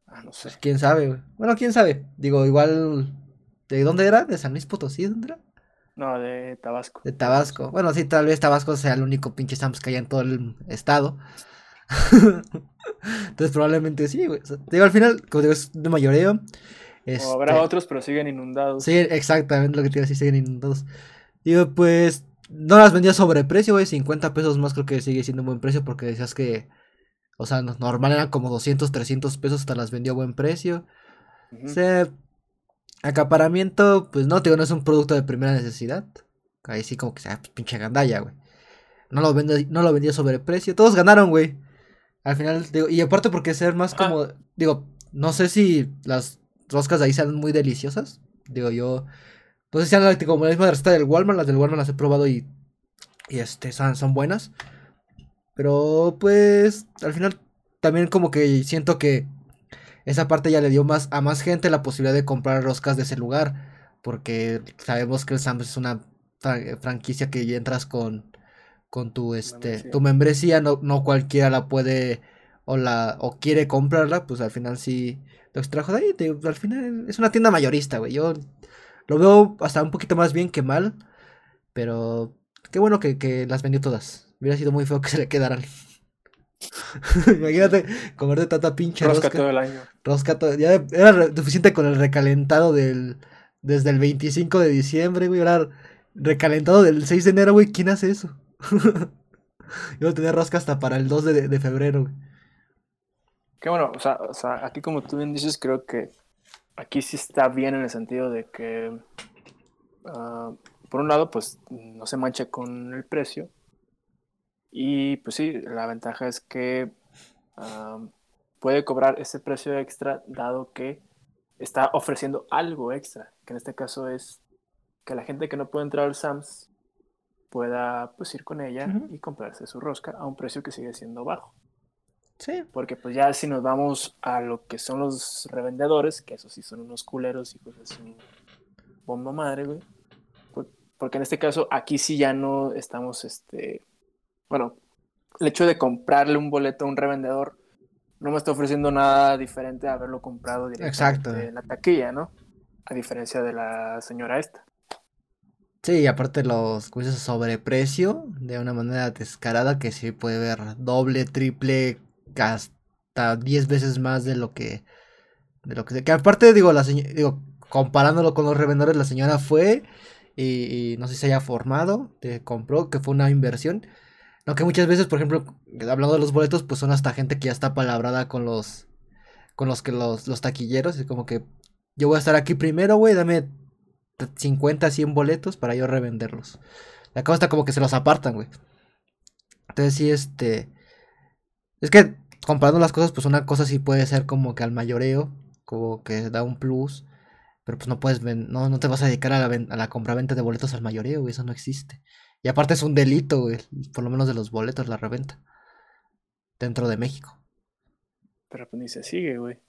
Ah, no sé. Pues quién sabe, güey. Bueno, quién sabe. Digo, igual. ¿De dónde era? ¿De San Luis Potosí? ¿Dónde era? No, de Tabasco. De Tabasco. Bueno, sí, tal vez Tabasco sea el único pinche Sam's que haya en todo el estado. Entonces probablemente sí, güey. O sea, te digo, al final, como digo, es de mayoreo. O habrá Este, otros, pero siguen inundados. Sí, exactamente lo que te iba a decir, siguen inundados. Digo, pues, no las vendía sobreprecio, güey. 50 pesos más creo que sigue siendo un buen precio porque decías que, o sea, no- normal eran como 200, 300 pesos, hasta las vendió a buen precio. Ujú. O sea, acaparamiento, pues no, te digo, no es un producto de primera necesidad. Ahí sí como que, ah, pues pinche gandalla, güey. No lo vendía, no lo vendía sobreprecio. Todos ganaron, güey. Al final, digo, y aparte porque ser más como, digo, no sé si las roscas de ahí sean muy deliciosas. Digo, yo, no sé si sean como la misma receta del Walmart, las del Walmart las he probado y, y este, son, son buenas. Pero pues, al final, también como que siento que esa parte ya le dio más a más gente la posibilidad de comprar roscas de ese lugar. Porque sabemos que el Sam's es una fra- franquicia que ya entras con, con tu este Membresía. tu membresía, no, no cualquiera la puede o la o quiere comprarla, pues al final sí lo extrajo de ahí. te al final es una tienda mayorista, güey. Yo lo veo hasta un poquito más bien que mal. Pero qué bueno que, que las vendió todas. Hubiera sido muy feo que se le quedaran. Imagínate comerte tanta pinche Rosca rosca. todo el año. Rosca todo- Ya era suficiente con el recalentado del. Desde el 25 de diciembre, güey. Ahora recalentado del 6 de enero, güey. ¿Quién hace eso? Iba a tener rosca hasta para el 2 de, de febrero, güey. Que bueno, o sea, o sea, aquí como tú bien dices, creo que aquí sí está bien en el sentido de que, ah, por un lado, pues no se mancha con el precio. Y pues sí, la ventaja es que ah, puede cobrar ese precio extra dado que está ofreciendo algo extra, que en este caso es que la gente que no puede entrar al Sams pueda pues ir con ella Ujú. y comprarse su rosca a un precio que sigue siendo bajo. Sí. Porque pues ya si nos vamos a lo que son los revendedores, que esos sí son unos culeros, hijos de su bomba madre, güey. Porque en este caso, aquí sí ya no estamos, este, bueno, el hecho de comprarle un boleto a un revendedor no me está ofreciendo nada diferente a haberlo comprado directamente en la taquilla, ¿no? A diferencia de la señora esta. Sí, y aparte los juicios sobreprecio de una manera descarada que sí puede ver doble, triple, hasta 10 veces más de lo que de lo que que aparte digo la digo comparándolo con los revendedores la señora fue y, no sé si se haya formado, te compró que fue una inversión. No que muchas veces, por ejemplo, hablando de los boletos, pues son hasta gente que ya está palabrada con los con los que los, los taquilleros, y como que yo voy a estar aquí primero, güey, dame 50, 100 boletos para yo revenderlos. La cosa está como que se los apartan, güey. Entonces sí, este... Es que comparando las cosas, pues una cosa sí puede ser como que al mayoreo, como que da un plus. Pero pues no puedes, no, no te vas a dedicar a la, a la compraventa de boletos al mayoreo, güey, eso no existe. Y aparte es un delito, güey, por lo menos de los boletos, la reventa. Dentro de México. Pero pues ni se sigue, güey.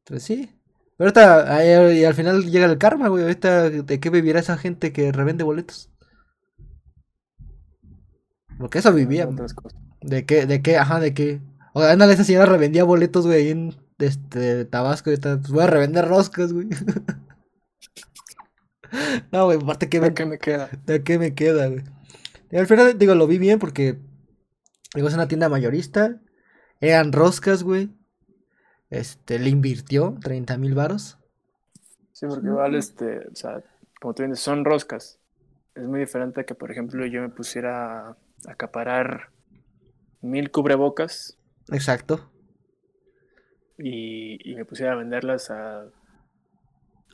Entonces sí. Pero ahorita, y al final llega el karma, güey. Ahorita, ¿de qué vivirá esa gente que revende boletos? Porque eso vivía. ¿De qué? ¿De qué? Ajá, ¿de qué? O sea, esa señora revendía boletos, güey, ahí en este, Tabasco. Ahorita, pues voy a revender roscas, güey. no, güey, aparte que me... ¿De qué me queda? ¿De qué me queda, güey? Y al final, digo, lo vi bien porque... Digo, es una tienda mayorista. Eran roscas, güey. Este, le invirtió 30 mil varos. Sí, porque vale, este, o sea, como tú dices, son roscas. Es muy diferente que, por ejemplo, yo me pusiera a acaparar mil cubrebocas. Exacto. Y, me pusiera a venderlas a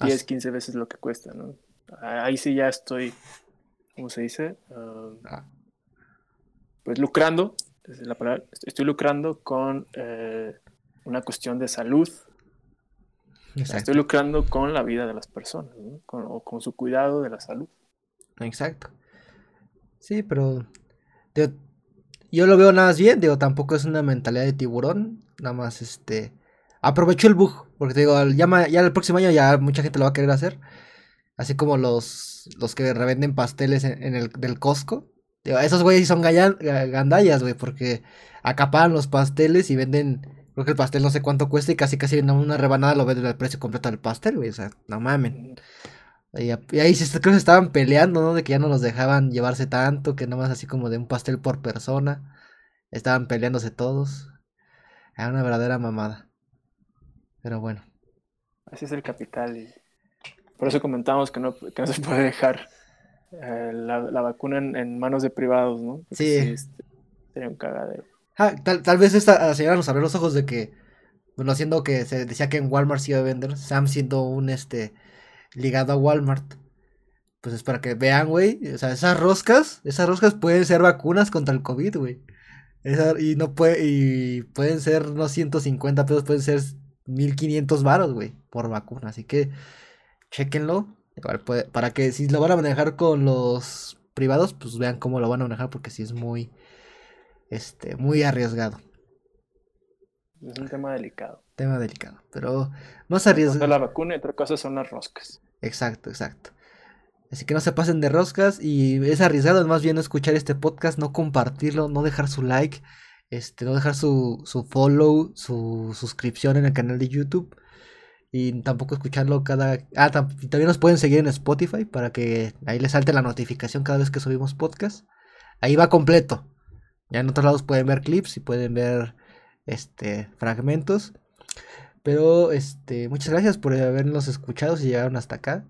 10, 15 veces lo que cuesta, ¿no? Ahí sí ya estoy, ¿cómo se dice? Ah. Pues lucrando, es la palabra, estoy lucrando con eh, una cuestión de salud. Estoy lucrando con la vida de las personas, o con su cuidado de la salud. Exacto. Sí, pero yo lo veo nada más bien, digo, tampoco es una mentalidad de tiburón, nada más este aprovecho el bug, porque digo, ya, ya el próximo año ya mucha gente lo va a querer hacer, así como los los que revenden pasteles en, el del Costco. Digo, esos güeyes son gandallas, güey, porque acaparan los pasteles y venden Creo que el pastel no sé cuánto cuesta y casi casi una rebanada lo venden al precio completo del pastel, güey. O sea, no mamen. Y, ahí creo que se estaban peleando, ¿no? De que ya no los dejaban llevarse tanto, que nomás así como de un pastel por persona. Estaban peleándose todos. Era una verdadera mamada. Pero bueno. Así es el capital. Y por eso comentamos que no, que no se puede dejar eh, la, vacuna en, manos de privados, ¿no? sí. Este, sería un cagadero. Ah, tal, vez esta señora nos abrió los ojos de que, bueno, haciendo que se decía que en Walmart se iba a vender, Sam siendo un, este, ligado a Walmart. Pues es para que vean, güey, o sea, esas roscas, esas roscas pueden ser vacunas contra el COVID, güey. y no puede, y pueden ser no 150 pesos, pueden ser 1500 varos, güey, por vacuna. Así que, chequenlo. Para que si lo van a manejar con los privados, pues vean cómo lo van a manejar, porque si es muy este, muy arriesgado. Es un tema delicado. Tema delicado, pero más arriesgado. la vacuna y otra cosa son las roscas. Exacto, exacto. Así que no se pasen de roscas y es arriesgado más bien no escuchar este podcast, no compartirlo, no dejar su like, este, no dejar su, su follow, su suscripción en el canal de YouTube y tampoco escucharlo cada... Ah, también nos pueden seguir en Spotify para que ahí les salte la notificación cada vez que subimos podcast. Ahí va completo. Ya en otros lados pueden ver clips y pueden ver este fragmentos. Pero este, muchas gracias por habernos escuchado si llegaron hasta acá.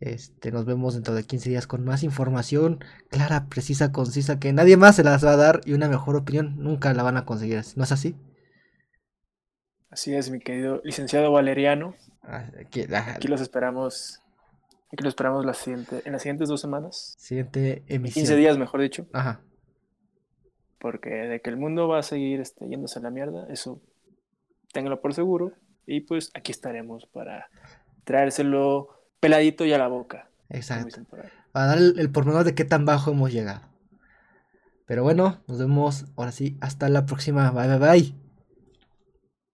Este, nos vemos dentro de 15 días con más información clara, precisa, concisa, que nadie más se las va a dar y una mejor opinión nunca la van a conseguir. ¿No es así? Así es, mi querido licenciado Valeriano. Ah, aquí, los esperamos. Aquí los esperamos la siguiente, en las siguientes dos semanas. Siguiente emisión. 15 días, mejor dicho. Ajá. Porque de que el mundo va a seguir este, yéndose a la mierda, eso téngalo por seguro. Y pues aquí estaremos para traérselo peladito y a la boca. Exacto. Para dar el, el pormenor de qué tan bajo hemos llegado. Pero bueno, nos vemos ahora sí. Hasta la próxima. Bye, bye, bye.